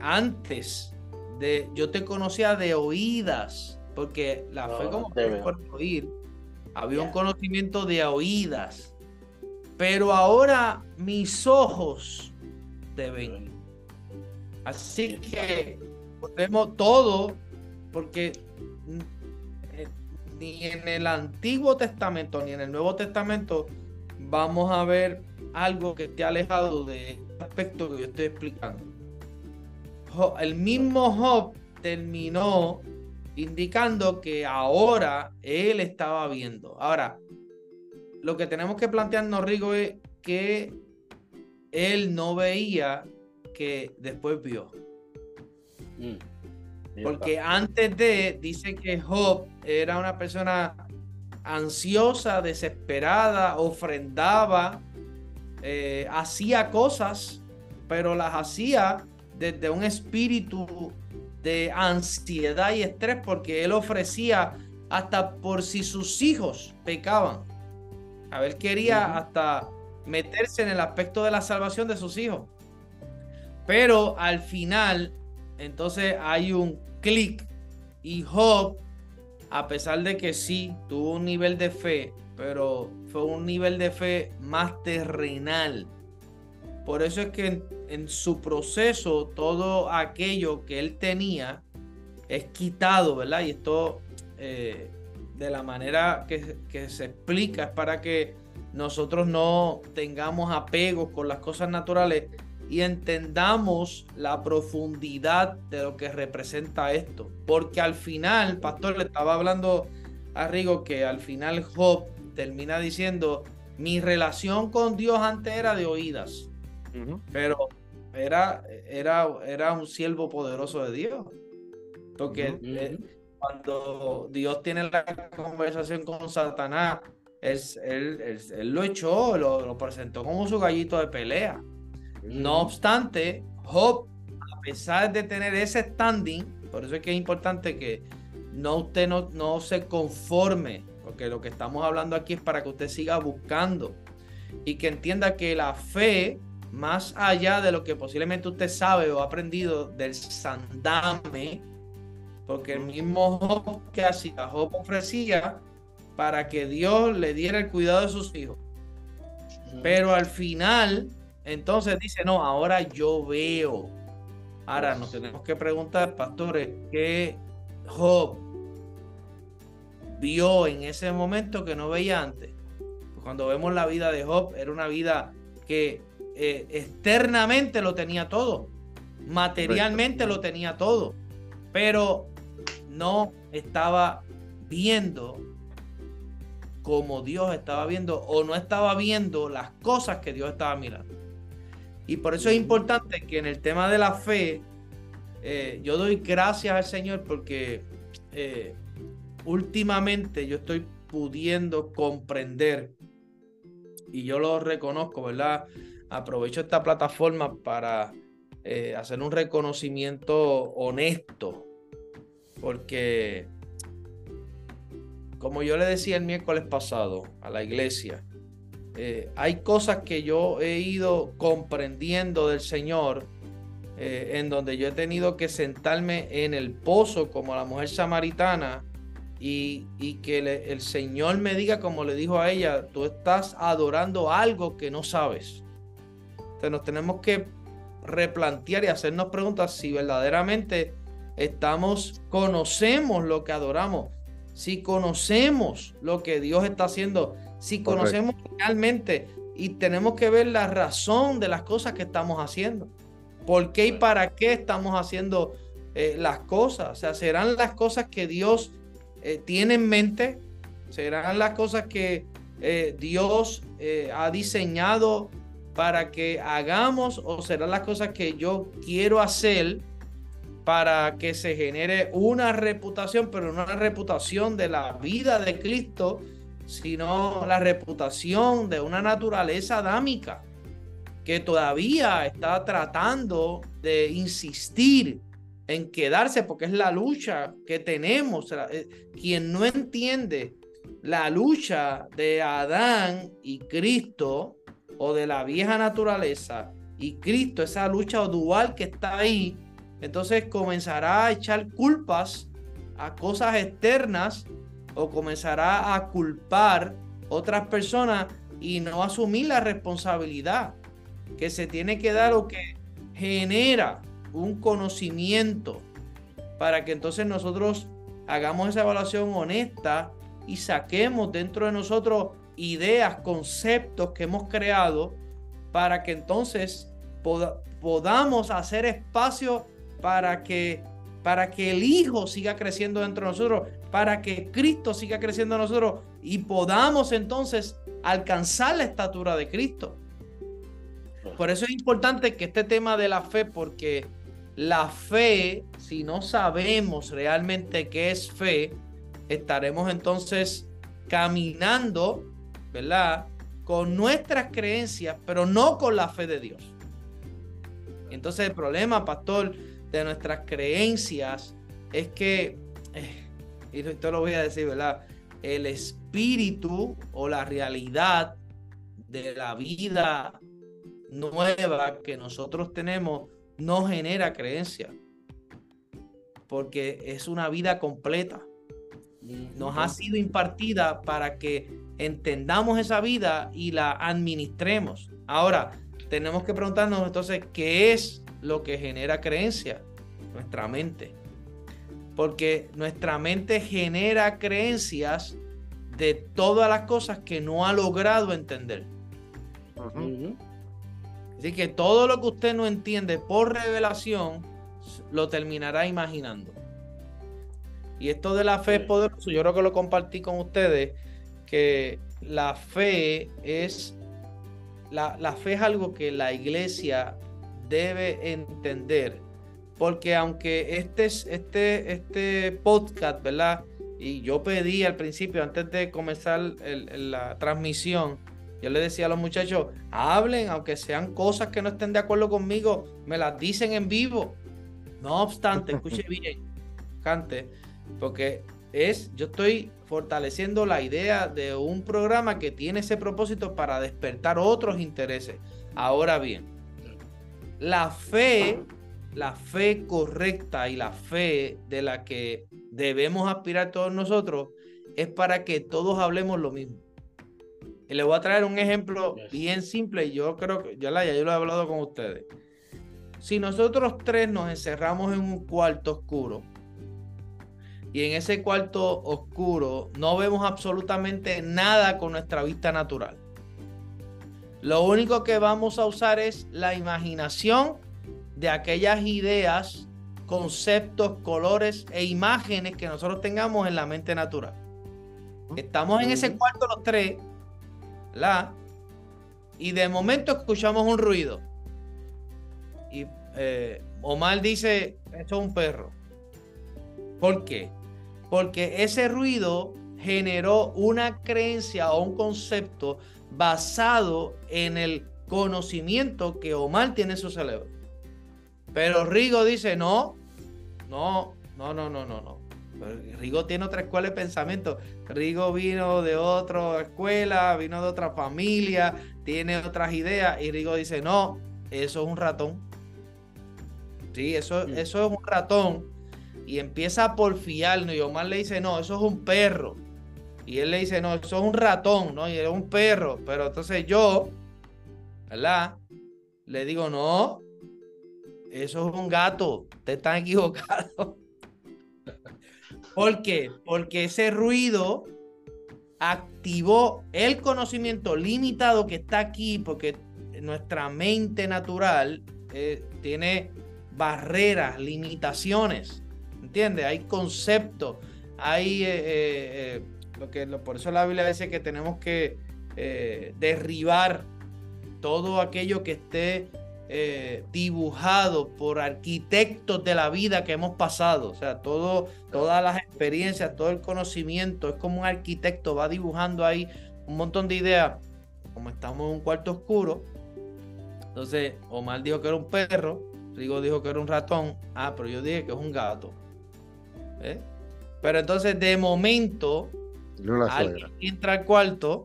antes de, yo te conocía de oídas, porque la fe como por oír, había un conocimiento de oídas, pero ahora mis ojos te ven. Así que podemos todo, porque ni en el Antiguo Testamento ni en el Nuevo Testamento vamos a ver algo que esté alejado de este aspecto que yo estoy explicando. El mismo Job terminó indicando que ahora él estaba viendo. Ahora, lo que tenemos que plantearnos, Rigo, es que él no veía que después vio. Mm. Porque antes de, dice que Job era una persona ansiosa, desesperada, ofrendaba, eh, hacía cosas, pero las hacía desde un espíritu de ansiedad y estrés porque él ofrecía hasta por si sus hijos pecaban. A ver, quería hasta meterse en el aspecto de la salvación de sus hijos. Pero al final, entonces hay un clic y Job, a pesar de que sí tuvo un nivel de fe, pero fue un nivel de fe más terrenal. Por eso es que en, su proceso todo aquello que él tenía es quitado, ¿verdad? Y esto eh, de la manera que, se explica es para que nosotros no tengamos apegos con las cosas naturales y entendamos la profundidad de lo que representa esto. Porque al final, pastor, le estaba hablando a Rigo que al final Job termina diciendo, mi relación con Dios antes era de oídas, pero era, era, era un siervo poderoso de Dios. Porque eh, cuando Dios tiene la conversación con Satanás, él, él, lo echó, lo, lo, presentó como su gallito de pelea. No obstante, Job, a pesar de tener ese standing, por eso es que es importante que no usted no, no se conforme porque lo que estamos hablando aquí es para que usted siga buscando y que entienda que la fe, más allá de lo que posiblemente usted sabe o ha aprendido del sandame, porque el mismo Job que hacía, Job ofrecía para que Dios le diera el cuidado de sus hijos. Pero al final, entonces dice, no, ahora yo veo. Ahora nos tenemos que preguntar, pastores, ¿qué Job vio en ese momento que no veía antes. Cuando vemos la vida de Job, era una vida que eh, externamente lo tenía todo, materialmente lo tenía todo, pero no estaba viendo como Dios estaba viendo o no estaba viendo las cosas que Dios estaba mirando. Y por eso es importante que en el tema de la fe, eh, yo doy gracias al Señor porque eh, últimamente yo estoy pudiendo comprender y yo lo reconozco, ¿verdad? Aprovecho esta plataforma para eh, hacer un reconocimiento honesto, porque como yo le decía el miércoles pasado a la iglesia, eh, hay cosas que yo he ido comprendiendo del Señor, eh, en donde yo he tenido que sentarme en el pozo como la mujer samaritana y, que el Señor me diga como le dijo a ella, tú estás adorando algo que no sabes. Entonces nos tenemos que replantear y hacernos preguntas si verdaderamente estamos, conocemos lo que adoramos, si conocemos lo que Dios está haciendo, si conocemos realmente y tenemos que ver la razón de las cosas que estamos haciendo. ¿Por qué y para qué estamos haciendo eh, las cosas? O sea, serán las cosas que Dios eh, tiene en mente, serán las cosas que eh, Dios ha diseñado para que hagamos o serán las cosas que yo quiero hacer para que se genere una reputación, pero no una reputación de la vida de Cristo, sino la reputación de una naturaleza adámica. que todavía está tratando de insistir en quedarse porque es la lucha que tenemos. Eh, quien no entiende la lucha de Adán y Cristo o de la vieja naturaleza y Cristo, esa lucha dual que está ahí, entonces comenzará a echar culpas a cosas externas o comenzará a culpar otras personas y no asumir la responsabilidad que se tiene que dar o que genera un conocimiento para que entonces nosotros hagamos esa evaluación honesta y saquemos dentro de nosotros ideas, conceptos que hemos creado para que entonces podamos hacer espacio para que para que el Hijo siga creciendo dentro de nosotros, para que Cristo siga creciendo en nosotros y podamos entonces alcanzar la estatura de Cristo. Por eso es importante que este tema de la fe, porque la fe, si no sabemos realmente qué es fe, estaremos entonces caminando, ¿verdad? Con nuestras creencias, pero no con la fe de Dios. Entonces el problema, pastor, de nuestras creencias es que, eh, y esto lo voy a decir, ¿verdad? El espíritu o la realidad de la vida nueva que nosotros tenemos no genera creencia, porque es una vida completa. Nos ha sido impartida para que entendamos esa vida y la administremos. Ahora, tenemos que preguntarnos entonces qué es lo que genera creencia, nuestra mente. Porque nuestra mente genera creencias de todas las cosas que no ha logrado entender. Así que todo lo que usted no entiende por revelación, lo terminará imaginando. Y esto de la fe es poderoso, yo creo que lo compartí con ustedes, que la fe es, la, la fe es algo que la iglesia debe entender. Porque aunque este, este, este podcast, ¿verdad? Y yo pedí al principio, antes de comenzar la transmisión, yo le decía a los muchachos, hablen, aunque sean cosas que no estén de acuerdo conmigo, me las dicen en vivo. No obstante, escuche (laughs) bien, cante, porque es, yo estoy fortaleciendo la idea de un programa que tiene ese propósito para despertar otros intereses. Ahora bien, la fe, la fe correcta y la fe de la que debemos aspirar todos nosotros es para que todos hablemos lo mismo. Y les voy a traer un ejemplo bien simple. Yo creo que ya, ya yo lo he hablado con ustedes. Si nosotros tres nos encerramos en un cuarto oscuro y en ese cuarto oscuro no vemos absolutamente nada con nuestra vista natural lo único que vamos a usar es la imaginación de aquellas ideas, conceptos, colores e imágenes que nosotros tengamos en la mente natural. Estamos en ese cuarto los tres, ¿la? Y de momento escuchamos un ruido. Y eh, Omar dice, esto es un perro. ¿Por qué? Porque ese ruido generó una creencia o un concepto basado en el conocimiento que Omar tiene en su cerebro. Pero Rigo dice, no, no, no, no, no, no, no. Rigo tiene otra escuela de pensamiento. Rigo vino de otra escuela, vino de otra familia, tiene otras ideas. Y Rigo dice, no, eso es un ratón. Sí, eso, mm. eso es un ratón. Y empieza a porfiarnos. Y Omar le dice, no, eso es un perro. Y él le dice, no, eso es un ratón, ¿no? Y es un perro. Pero entonces yo, ¿verdad? Le digo, no, eso es un gato. Te están (laughs) equivocado. ¿Por qué? Porque ese ruido activó el conocimiento limitado que está aquí, porque nuestra mente natural eh, tiene barreras, limitaciones. ¿Entiendes? Hay conceptos, hay eh, eh, que, por eso la Biblia dice que tenemos que eh, derribar todo aquello que esté eh, dibujado por arquitectos de la vida que hemos pasado. O sea, todo, todas las experiencias, todo el conocimiento, es como un arquitecto va dibujando ahí un montón de ideas. Como estamos en un cuarto oscuro, Entonces, Omar dijo que era un perro, Rigo dijo que era un ratón, ah, pero yo dije que es un gato. ¿Eh? Pero entonces, de momento, alguien entra al cuarto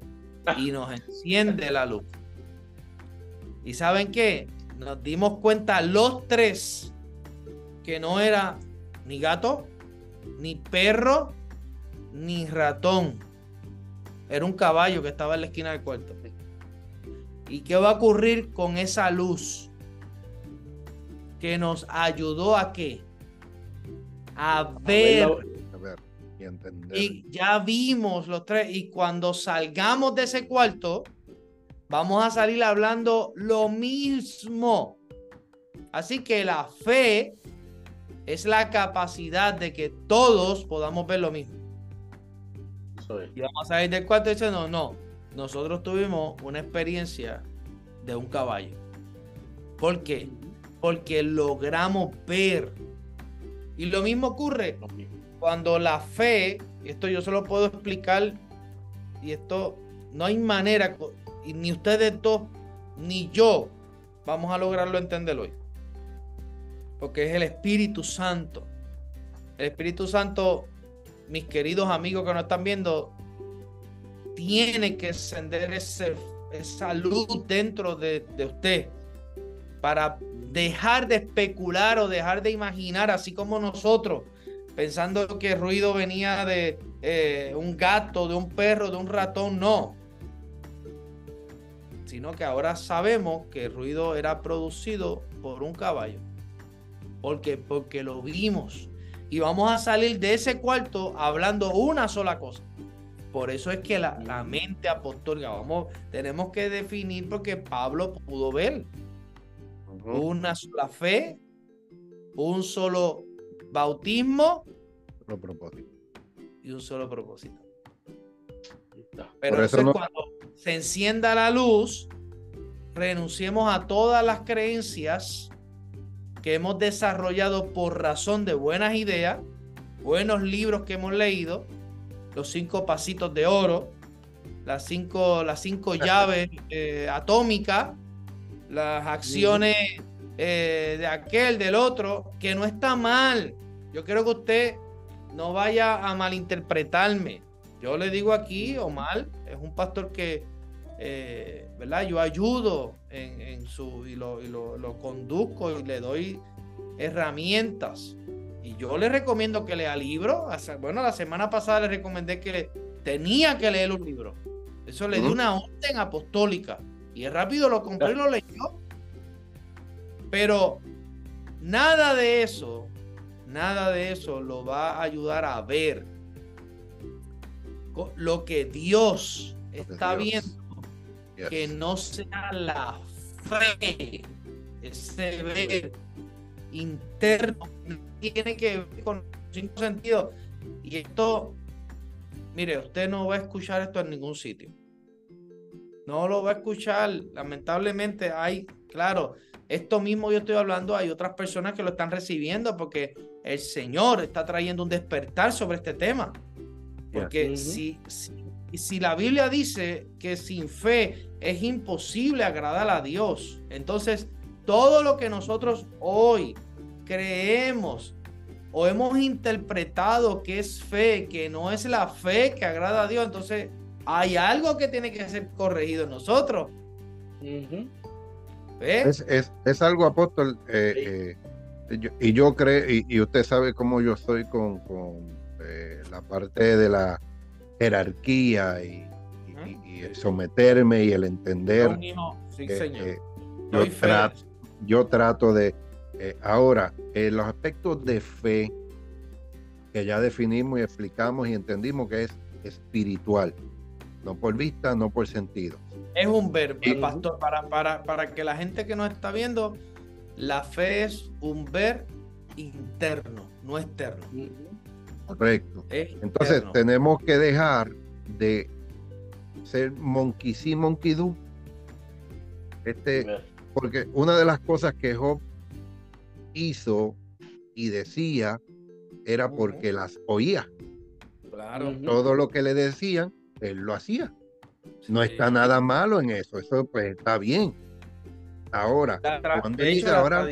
y nos enciende la luz. ¿Y saben qué? Nos dimos cuenta los tres que no era ni gato, ni perro, ni ratón. Era un caballo que estaba en la esquina del cuarto. ¿Y qué va a ocurrir con esa luz? Que nos ayudó a qué? A ver. Y, entender. y ya vimos los tres. Y cuando salgamos de ese cuarto, vamos a salir hablando lo mismo. Así que la fe es la capacidad de que todos podamos ver lo mismo. Y vamos a salir del cuarto y no, no, nosotros tuvimos una experiencia de un caballo. ¿Por qué? Porque logramos ver. Y lo mismo ocurre cuando la fe, esto yo se lo puedo explicar, y esto no hay manera, y ni ustedes dos, ni yo, vamos a lograrlo entender hoy. Porque es el Espíritu Santo. El Espíritu Santo, mis queridos amigos que nos están viendo, tiene que encender esa luz dentro de, usted para dejar de especular o dejar de imaginar, así como nosotros, pensando que el ruido venía de eh, un gato, de un perro, de un ratón, no. Sino que ahora sabemos que el ruido era producido por un caballo. Porque, porque lo vimos. Y vamos a salir de ese cuarto hablando una sola cosa. Por eso es que la, mente apostólica, vamos, tenemos que definir porque Pablo pudo ver una sola fe, un solo bautismo y un solo propósito. Pero eso, es cuando se encienda la luz, renunciemos a todas las creencias que hemos desarrollado por razón de buenas ideas, buenos libros que hemos leído, los cinco pasitos de oro, las cinco, las cinco (laughs) llaves eh, atómicas, las acciones eh, de aquel, del otro, que no está mal. Yo quiero que usted no vaya a malinterpretarme. Yo le digo aquí, Omar es un pastor que, eh, ¿verdad? Yo ayudo en, su, y, lo, y lo conduzco y le doy herramientas y yo le recomiendo que lea libros. Bueno, la semana pasada le recomendé que tenía que leer un libro. Eso le dio una orden apostólica. Y rápido lo compré y lo leyó. Pero nada de eso, nada de eso lo va a ayudar a ver lo que Dios está viendo. Que no sea la fe, ese ver interno tiene que ver con cinco sentidos. Y esto, mire, usted no va a escuchar esto en ningún sitio. No lo va a escuchar. Lamentablemente hay, claro, esto mismo yo estoy hablando, hay otras personas que lo están recibiendo porque el Señor está trayendo un despertar sobre este tema. Porque si, si, si la Biblia dice que sin fe es imposible agradar a Dios, entonces todo lo que nosotros hoy creemos o hemos interpretado que es fe, que no es la fe que agrada a Dios, entonces hay algo que tiene que ser corregido en nosotros. Es, algo, apóstol, eh, eh, y yo creo, y, usted sabe cómo yo soy con, eh, la parte de la jerarquía y, el someterme y el entender. Sí, señor. yo trato de eh, ahora, los aspectos de fe que ya definimos y explicamos y entendimos que es espiritual, no por vista, no por sentido. Es un verbo, pastor, para, para, para que la gente que nos está viendo, la fe es un ver interno, no externo. Correcto. Entonces tenemos que dejar de ser monkey sí, monkey do. Este, porque una de las cosas que Job hizo y decía era porque las oía. Claro. Todo lo que le decían, él lo hacía. No está nada malo en eso, eso pues está bien. Ahora, cuando dice ahora...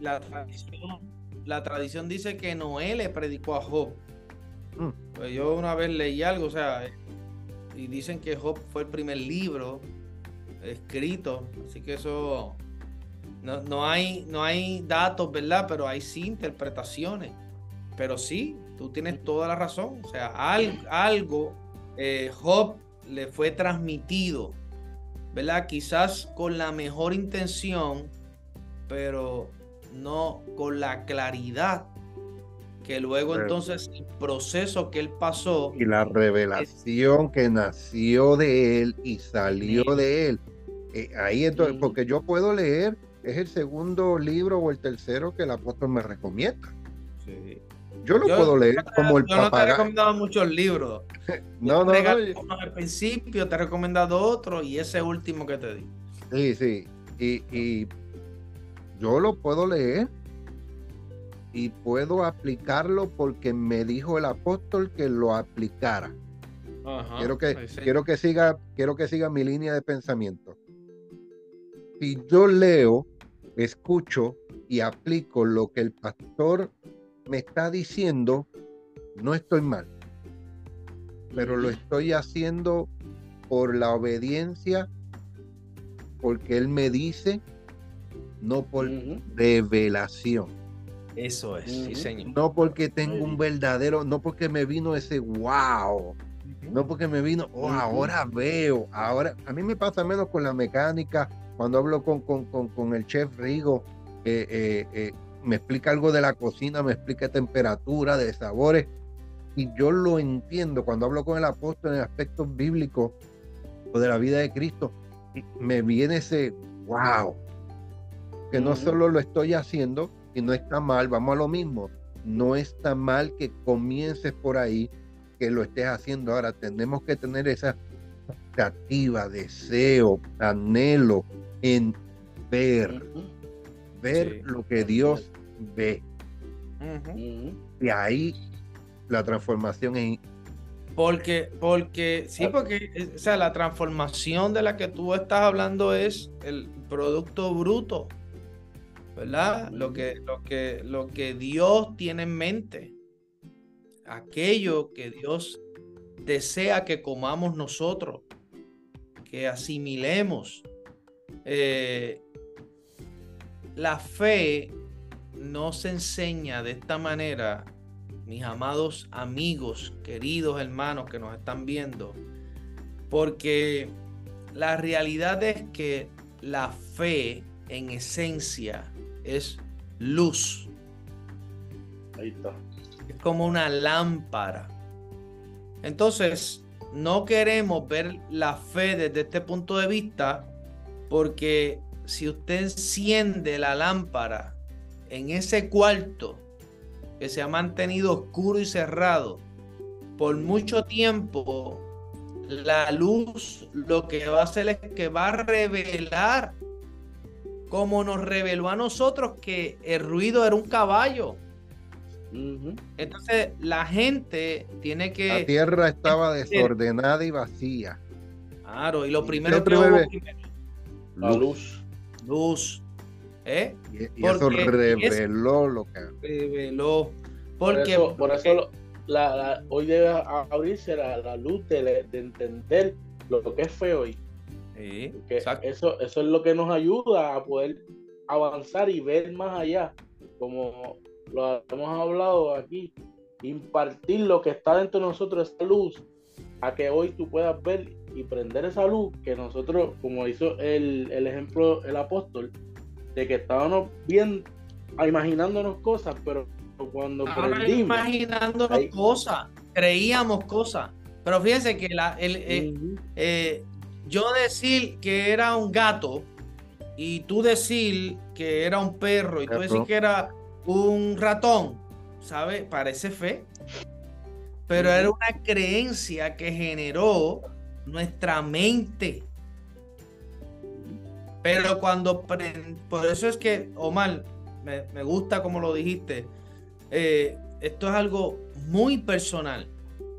La tradición, la tradición, dice que Noé le predicó a Job. Mm. Pues yo una vez leí algo, o sea, y dicen que Job fue el primer libro escrito, así que eso no, no, hay, no hay datos, ¿verdad? Pero hay sí interpretaciones. Pero sí, tú tienes toda la razón. O sea, algo eh, Job le fue transmitido, ¿verdad? Quizás con la mejor intención, pero no con la claridad que luego entonces el proceso que él pasó y la revelación que nació de él y salió de él. Eh, ahí entonces porque yo puedo leer es el segundo libro o el tercero que el apóstol me recomienda. Sí. Yo lo puedo leer como el Yo no te he recomendado muchos libros. (laughs) no, no, no. Al principio te he recomendado otro y ese último que te di. Sí, sí. Y, yo lo puedo leer y puedo aplicarlo porque me dijo el apóstol que lo aplicara. quiero que quiero que siga quiero que siga mi línea de pensamiento. Si yo leo, escucho y aplico lo que el pastor me está diciendo, no estoy mal, pero lo estoy haciendo por la obediencia, porque Él me dice, no por revelación. Eso es, sí, señor. No porque tengo un verdadero, no porque me vino ese wow, no porque me vino, oh, ahora veo, ahora, a mí me pasa menos con la mecánica, cuando hablo con, con, con, el chef Rigo, eh, eh, eh me explica algo de la cocina, me explica temperatura, de sabores, y yo lo entiendo. Cuando hablo con el apóstol en aspectos bíblicos o de la vida de Cristo, me viene ese wow, que no solo lo estoy haciendo y no está mal, vamos a lo mismo, no está mal que comiences por ahí, que lo estés haciendo. Ahora tenemos que tener esa expectativa, deseo, anhelo en ver ver lo que Dios ve. Y ahí la transformación es... Porque, porque, sí, porque, o sea, la transformación de la que tú estás hablando es el producto bruto, ¿verdad? Lo que, lo que, lo que Dios tiene en mente, aquello que Dios desea que comamos nosotros, que asimilemos. Eh, la fe no se enseña de esta manera, mis amados amigos, queridos hermanos que nos están viendo, porque la realidad es que la fe en esencia es luz. Ahí está. Es como una lámpara. Entonces, no queremos ver la fe desde este punto de vista porque si usted enciende la lámpara en ese cuarto que se ha mantenido oscuro y cerrado por mucho tiempo, la luz lo que va a hacer es que va a revelar, como nos reveló a nosotros, que el ruido era un caballo. Entonces la gente tiene que... La tierra estaba desordenada y vacía. Claro, y lo primero que la luz luz. ¿Eh? Y, eso reveló lo que reveló. Porque, por eso, la, hoy debe abrirse la, luz de, entender lo que es fe hoy. eso, eso es lo que nos ayuda a poder avanzar y ver más allá, como lo hemos hablado aquí, impartir lo que está dentro de nosotros, esa luz, a que hoy tú puedas ver y prender esa luz que nosotros, como hizo el, ejemplo el apóstol, de que estábamos bien imaginándonos cosas, pero cuando prendimos, imaginándonos cosas, creíamos cosas. Pero fíjense que la, el, eh, eh, yo decir que era un gato y tú decir que era un perro y tú decir que era un ratón, ¿sabes? Parece fe. Pero era una creencia que generó nuestra mente. Pero cuando, por eso es que, Omar, me, me gusta como lo dijiste, eh, esto es algo muy personal,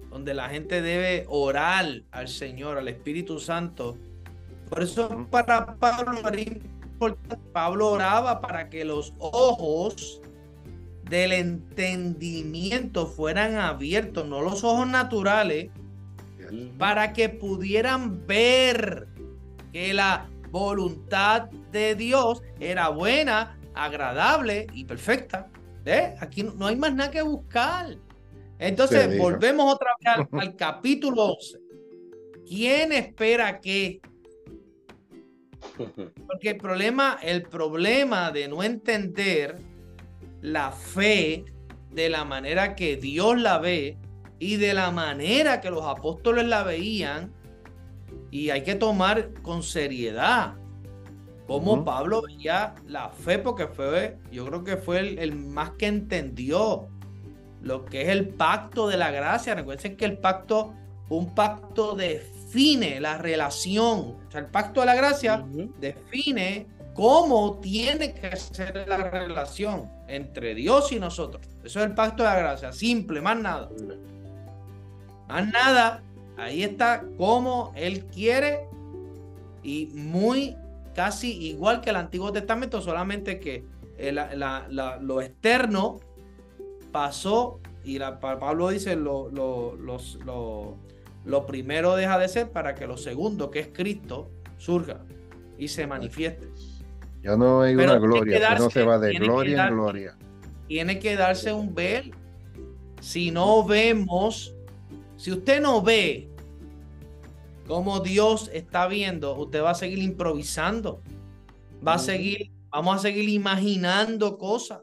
donde la gente debe orar al Señor, al Espíritu Santo. Por eso para Pablo era importante. Pablo oraba para que los ojos del entendimiento fueran abiertos, no los ojos naturales, para que pudieran ver que la voluntad de Dios era buena, agradable y perfecta. ¿Eh? Aquí no, hay más nada que buscar. Entonces, volvemos otra vez al, capítulo 11. ¿Quién espera qué? Porque el problema, el problema de no entender la fe de la manera que Dios la ve y de la manera que los apóstoles la veían, y hay que tomar con seriedad cómo Pablo veía la fe, porque fue, yo creo que fue el, el, más que entendió lo que es el pacto de la gracia. Recuerden que el pacto, un pacto define la relación, o sea, el pacto de la gracia define cómo tiene que ser la relación entre Dios y nosotros. Eso es el pacto de la gracia, simple, más nada. Más nada, ahí está cómo Él quiere y muy casi igual que el Antiguo Testamento, solamente que lo externo pasó y la, Pablo dice lo, lo, lo primero deja de ser para que lo segundo, que es Cristo, surja y se manifieste. Ya no hay una gloria, no se va de gloria en gloria. Tiene que darse un ver. Si no vemos, si usted no ve cómo Dios está viendo, usted va a seguir improvisando. Va a seguir, vamos a seguir imaginando cosas.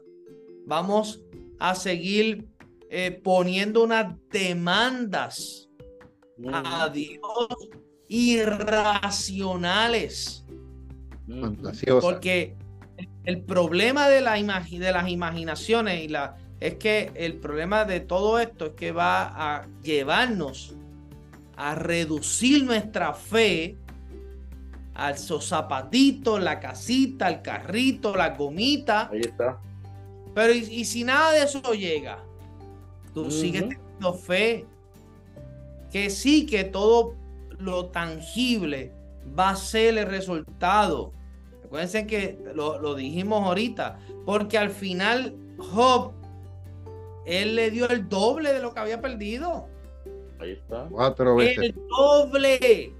Vamos a seguir eh, poniendo unas demandas a Dios irracionales. Porque el problema de, la de las imaginaciones y la, es que el problema de todo esto es que va a llevarnos a reducir nuestra fe al zapatito, la casita, el carrito, la gomita. Ahí está. Pero y, si nada de eso llega, tú sigues teniendo fe. Que sí, que todo lo tangible va a ser el resultado Acuérdense que lo, dijimos ahorita, porque al final Job, él le dio el doble de lo que había perdido. Ahí está. Cuatro veces. El doble.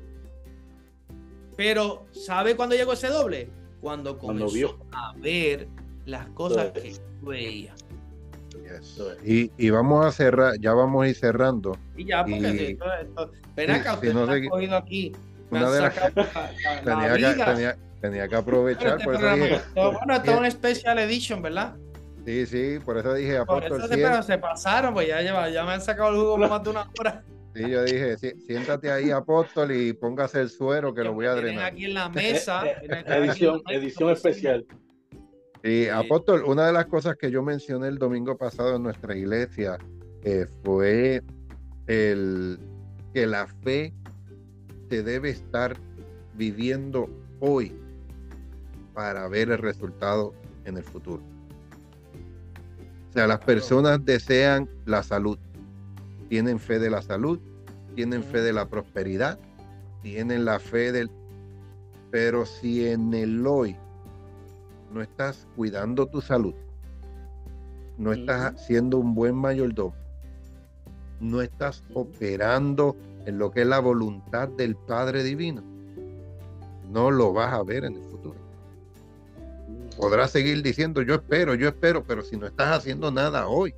Pero, ¿sabe cuándo llegó ese doble? Cuando comenzó a ver las cosas que veía. Y, y, vamos a cerrar, ya vamos a ir cerrando. Y ya, porque ven acá, usted no ha cogido aquí. Una de las, (laughs) tenía, Tenía que aprovechar. por eso dije, bueno, esto es una special edition, ¿verdad? Sí, sí, por eso dije Apóstol por eso se, pasaron, pues ya, lleva, ya me han sacado el jugo más de una hora. (laughs) Sí, yo dije, siéntate ahí, apóstol, y póngase el suero que lo voy a drenar. aquí en la (laughs) mesa. edición, edición especial. Sí, apóstol, una de las cosas que yo mencioné el domingo pasado en nuestra iglesia eh, fue el que la fe se debe estar viviendo hoy para ver el resultado en el futuro. O sea, las personas desean la salud, tienen fe de la salud, tienen fe de la prosperidad, tienen la fe del... Pero si en el hoy no estás cuidando tu salud, no estás siendo un buen mayordomo, no estás operando en lo que es la voluntad del Padre Divino, no lo vas a ver en el podrás seguir diciendo yo espero, yo espero, pero si no estás haciendo nada hoy,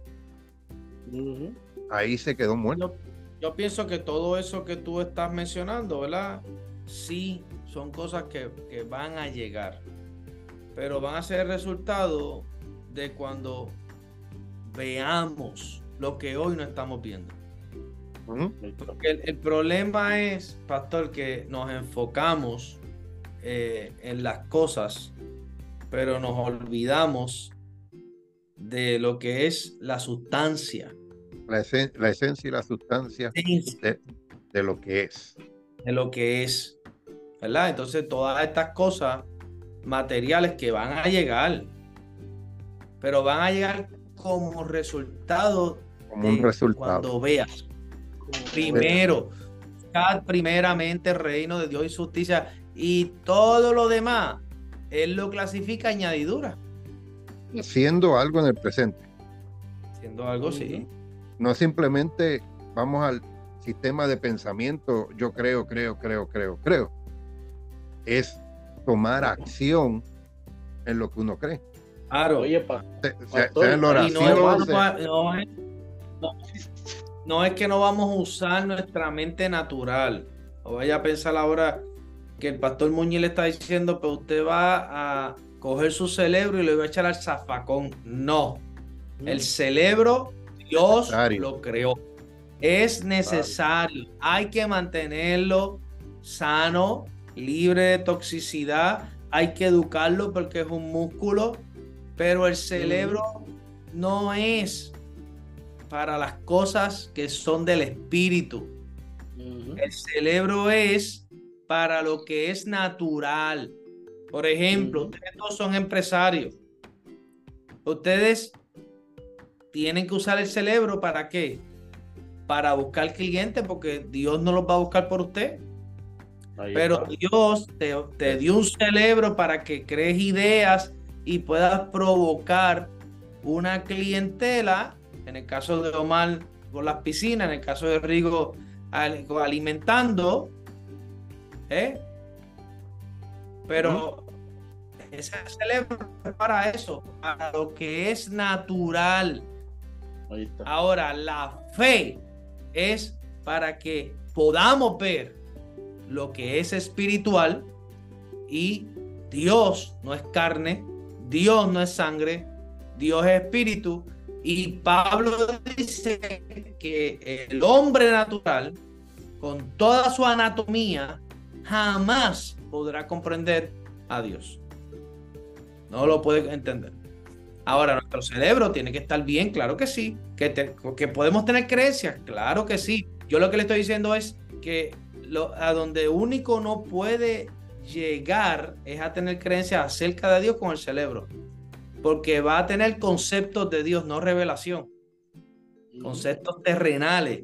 ahí se quedó muerto. Yo, pienso que todo eso que tú estás mencionando, ¿verdad? Sí, son cosas que, van a llegar, pero van a ser el resultado de cuando veamos lo que hoy no estamos viendo. Porque el, problema es, pastor, que nos enfocamos eh, en las cosas pero nos olvidamos de lo que es la sustancia. La, esencia y la sustancia de, lo que es. De lo que es. ¿Verdad? Entonces todas estas cosas materiales que van a llegar, pero van a llegar como resultado. Como un resultado. Cuando veas. Primero, primeramente el reino de Dios y justicia y todo lo demás él lo clasifica añadidura. Haciendo algo en el presente. Haciendo algo, sí. No simplemente vamos al sistema de pensamiento, yo creo, creo, creo, creo, creo. Es tomar acción en lo que uno cree. Claro. Oye, pa, no, es, que no vamos a usar nuestra mente natural. O vaya a pensar ahora que el pastor Muñiz le está diciendo, pero usted va a coger su cerebro y lo va a echar al zafacón. No. El mm. cerebro, Dios lo creó. Es necesario. Hay que mantenerlo sano, libre de toxicidad. Hay que educarlo porque es un músculo pero el cerebro no es para las cosas que son del espíritu. El cerebro es para lo que es natural. Por ejemplo, ustedes todos son empresarios. Ustedes tienen que usar el cerebro para qué? Para buscar clientes, porque Dios no los va a buscar por usted. Pero Dios te, te, dio un cerebro para que crees ideas y puedas provocar una clientela, en el caso de Omar con las piscinas, en el caso de Rigo alimentando, ¿eh? pero para eso, para lo que es natural. Ahora, la fe es para que podamos ver lo que es espiritual y Dios no es carne, Dios no es sangre, Dios es espíritu. Y Pablo dice que el hombre natural, con toda su anatomía, jamás podrá comprender a Dios. No lo puede entender. Ahora, nuestro cerebro tiene que estar bien, claro que sí. Que, que podemos tener creencias, claro que sí. Yo lo que le estoy diciendo es que lo, a donde único no puede llegar es a tener creencias acerca de Dios con el cerebro. Porque va a tener conceptos de Dios, no revelación. Conceptos terrenales,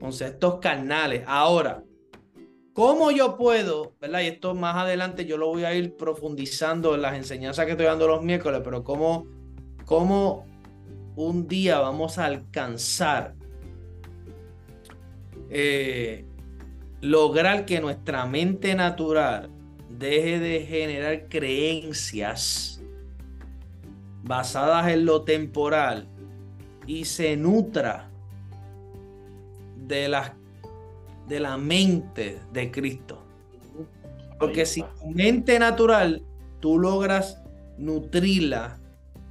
conceptos carnales. Ahora, ¿cómo yo puedo, verdad? Y esto más adelante yo lo voy a ir profundizando en las enseñanzas que estoy dando los miércoles, pero cómo, cómo un día vamos a alcanzar eh, lograr que nuestra mente natural deje de generar creencias basadas en lo temporal y se nutra de la, de la mente de Cristo. Porque si tu mente natural tú logras nutrirla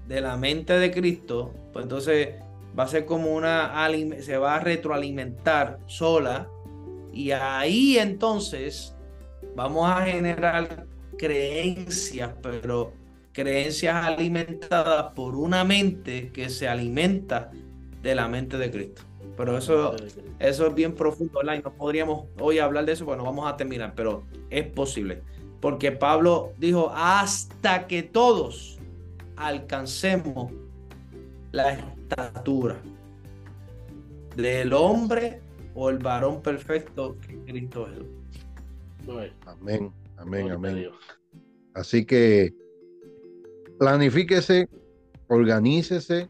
de la mente de Cristo, pues entonces va a ser como una se va a retroalimentar sola y ahí entonces vamos a generar creencias, pero creencias alimentadas por una mente que se alimenta de la mente de Cristo. Pero eso, eso es bien profundo, ¿verdad? Y no podríamos hoy hablar de eso, bueno, vamos a terminar, pero es posible. Porque Pablo dijo, hasta que todos alcancemos la estatura del hombre o el varón perfecto que Cristo es. Amén, amén, amén. Así que planifíquese, organícese,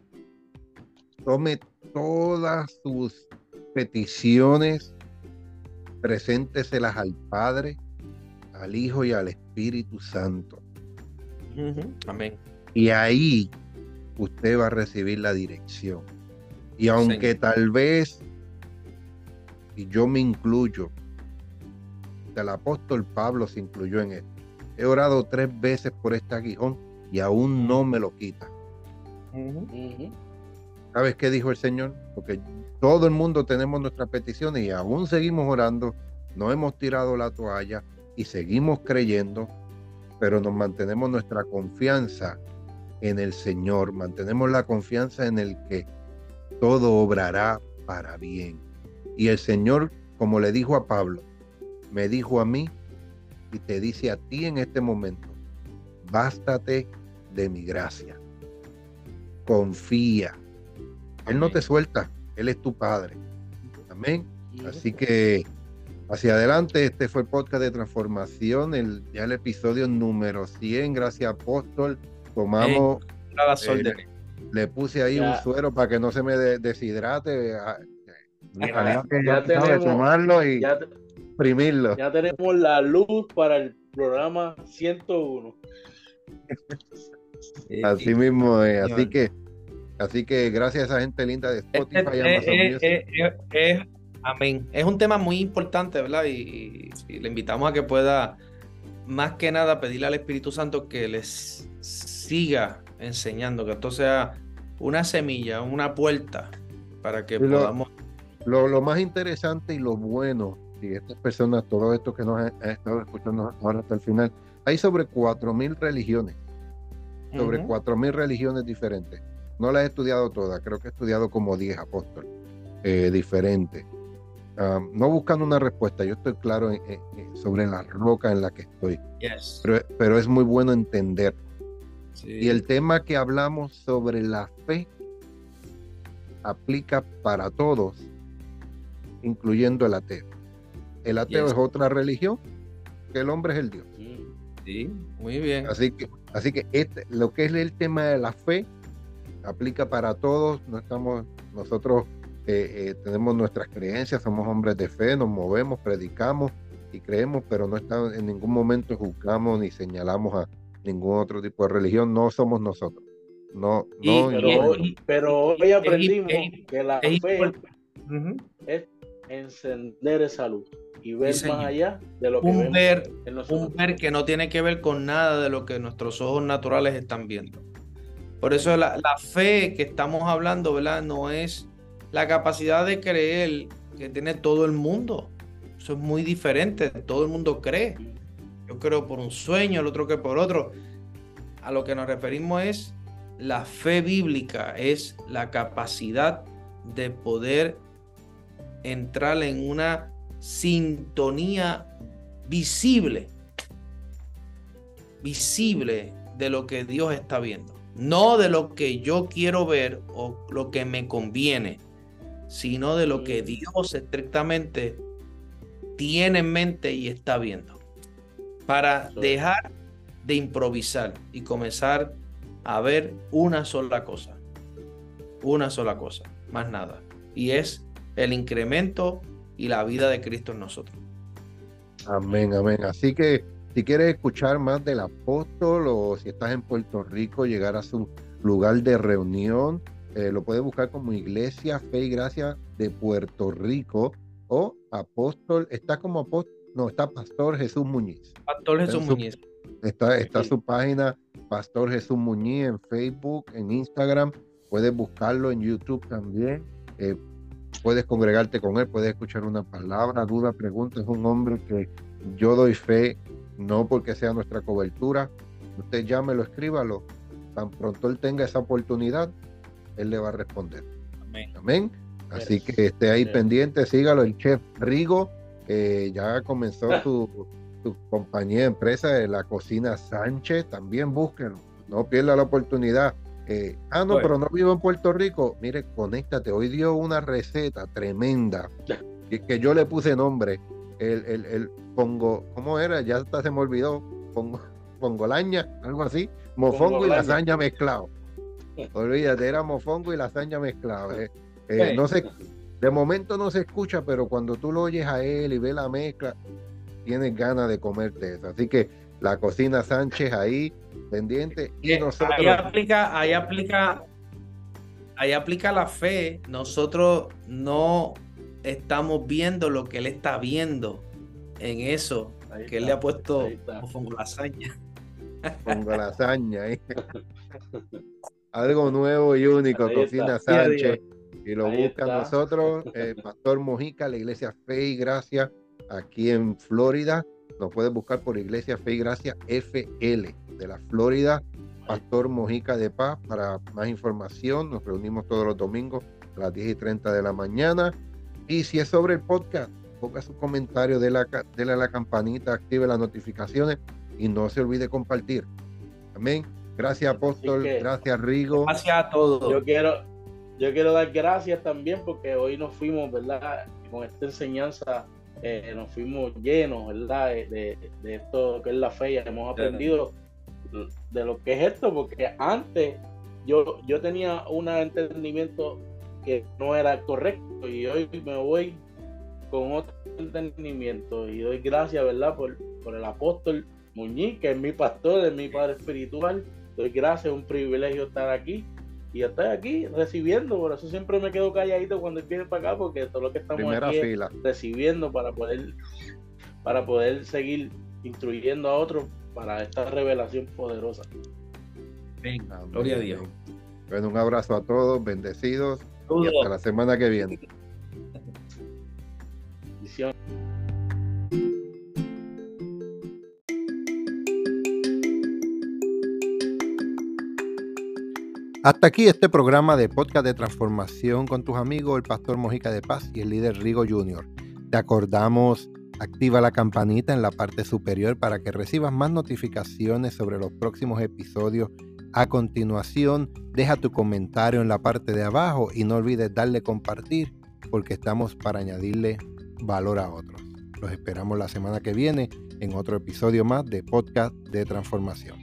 tome todas sus peticiones, presénteselas al Padre, al Hijo y al Espíritu Santo. Amén. Y ahí usted va a recibir la dirección. Y aunque tal vez, y yo me incluyo, el apóstol Pablo se incluyó en esto. He orado tres veces por este aguijón y aún no me lo quita. ¿Sabes qué dijo el Señor? Porque todo el mundo tenemos nuestras peticiones y aún seguimos orando, no hemos tirado la toalla y seguimos creyendo, pero nos mantenemos nuestra confianza en el Señor, mantenemos la confianza en el que todo obrará para bien. Y el Señor, como le dijo a Pablo, me dijo a mí y te dice a ti en este momento, bástate de mi gracia. Confía. Él no te suelta, Él es tu Padre. Amén. Así que hacia adelante. Este fue el podcast de transformación, el, ya el episodio número 100. Gracias, Apóstol. Tomamos. Eh, le, puse ahí un suero para que no se me deshidrate. Ah, ya, ya, tenemos, tomarlo y exprimirlo. Ya tenemos la luz para el programa 101. así mismo Así que, así que gracias a esa gente linda de Spotify. es, amén. Es un tema muy importante, ¿verdad? Y, le invitamos a que pueda, más que nada, pedirle al Espíritu Santo que les siga enseñando, que esto sea una semilla, una puerta para que podamos. Lo, más interesante y lo bueno, y estas personas, todo esto que nos han estado escuchando ahora hasta el final, hay sobre 4.000 religiones, sobre 4.000 religiones diferentes. No las he estudiado todas, creo que he estudiado como 10 apóstoles eh, diferentes. No buscando una respuesta, yo estoy claro sobre la roca en la que estoy, pero, es muy bueno entender. Y el tema que hablamos sobre la fe aplica para todos, incluyendo el ateo. El ateo es otra religión, que el hombre es el Dios. Sí, muy bien. Así que, así que este, lo que es el tema de la fe aplica para todos. No estamos nosotros eh, eh, tenemos nuestras creencias, somos hombres de fe, nos movemos, predicamos y creemos, pero no está, en ningún momento juzgamos ni señalamos a ningún otro tipo de religión, no somos nosotros. No, no, pero, hoy, aprendimos que la fe es encender esa luz y ver más allá de lo que un ver, un ver que no tiene que ver con nada de lo que nuestros ojos naturales están viendo. Por eso la, la fe que estamos hablando, ¿verdad? No es la capacidad de creer que tiene todo el mundo. Eso es muy diferente. Todo el mundo cree. Yo creo por un sueño, el otro que por otro. A lo que nos referimos es la fe bíblica, es la capacidad de poder entrar en una sintonía visible, visible de lo que Dios está viendo, no de lo que yo quiero ver o lo que me conviene, sino de lo que Dios estrictamente tiene en mente y está viendo. Para dejar de improvisar y comenzar a ver una sola cosa. Una sola cosa, más nada. Y es el incremento y la vida de Cristo en nosotros. Amén, amén. Así que si quieres escuchar más del apóstol o si estás en Puerto Rico, llegar a su lugar de reunión, eh, lo puedes buscar como Iglesia Fe y Gracia de Puerto Rico o Apóstol, está como apóstol, no, está Pastor Jesús Muñiz. Pastor Jesús Muñiz. Está, está su página Pastor Jesús Muñiz en Facebook, en Instagram, puedes buscarlo en YouTube también. Eh, puedes congregarte con él, puedes escuchar una palabra, duda, pregunta. Es un hombre que yo doy fe, no porque sea nuestra cobertura. Usted llámelo, escríbalo. Tan pronto él tenga esa oportunidad, él le va a responder. Amén. Así que esté ahí pendiente, sígalo, el chef Rigo, que ya comenzó su, compañía de empresa de la cocina Sánchez, también búsquenlo, no pierda la oportunidad. Eh, ah, no, pero no vivo en Puerto Rico. Mire, conéctate. Hoy dio una receta tremenda que, que yo le puse nombre. El, el, el, pongo, ¿cómo era? Ya hasta se me olvidó. Pongo, (laughs) pongolaña, algo así. Mofongo y lasaña mezclado. Olvídate, era mofongo y lasaña mezclada. Eh, eh, no sé, de momento no se escucha, pero cuando tú lo oyes a él y ves la mezcla, tienes ganas de comerte eso. Así que la cocina Sánchez ahí, pendiente. Y nosotros... Ahí aplica, ahí aplica, ahí aplica la fe. Nosotros no estamos viendo lo que él está viendo en eso que él le ha puesto mofongo lasaña. Pongo lasaña. ¿eh? (laughs) algo nuevo y único, Cocina Sánchez. Y lo buscan nosotros, (laughs) eh, Pastor Mojica, la Iglesia Fe y Gracia, aquí en Florida. Nos pueden buscar por Iglesia Fe y Gracia FL de la Florida. Pastor Mojica de Paz, para más información, nos reunimos todos los domingos a las 10 y 30 de la mañana. Y si es sobre el podcast, ponga su comentario, de la, de la campanita, active las notificaciones y no se olvide compartir. Amén. Gracias, apóstol. gracias, Rigo. Gracias a todos. Yo quiero, yo quiero dar gracias también porque hoy nos fuimos, ¿verdad? Con esta enseñanza eh, nos fuimos llenos, ¿verdad? De, esto que es la fe y hemos aprendido de lo que es esto, porque antes yo, yo tenía un entendimiento que no era correcto y hoy me voy con otro entendimiento y doy gracias, ¿verdad? Por, por el apóstol Muñiz, que es mi pastor, es mi padre espiritual. Doy gracias, es un privilegio estar aquí y estoy aquí recibiendo, por eso siempre me quedo calladito cuando él viene para acá, porque todo lo que estamos aquí recibiendo para poder, para poder seguir instruyendo a otros para esta revelación poderosa. Venga, gloria a Dios. Bueno, un abrazo a todos, bendecidos y hasta la semana que viene. Hasta aquí este programa de podcast de transformación con tus amigos, el pastor Mojica de Paz y el líder Rigo Jr. Te acordamos, activa la campanita en la parte superior para que recibas más notificaciones sobre los próximos episodios. A continuación, deja tu comentario en la parte de abajo y no olvides darle compartir porque estamos para añadirle valor a otros. Los esperamos la semana que viene en otro episodio más de podcast de transformación.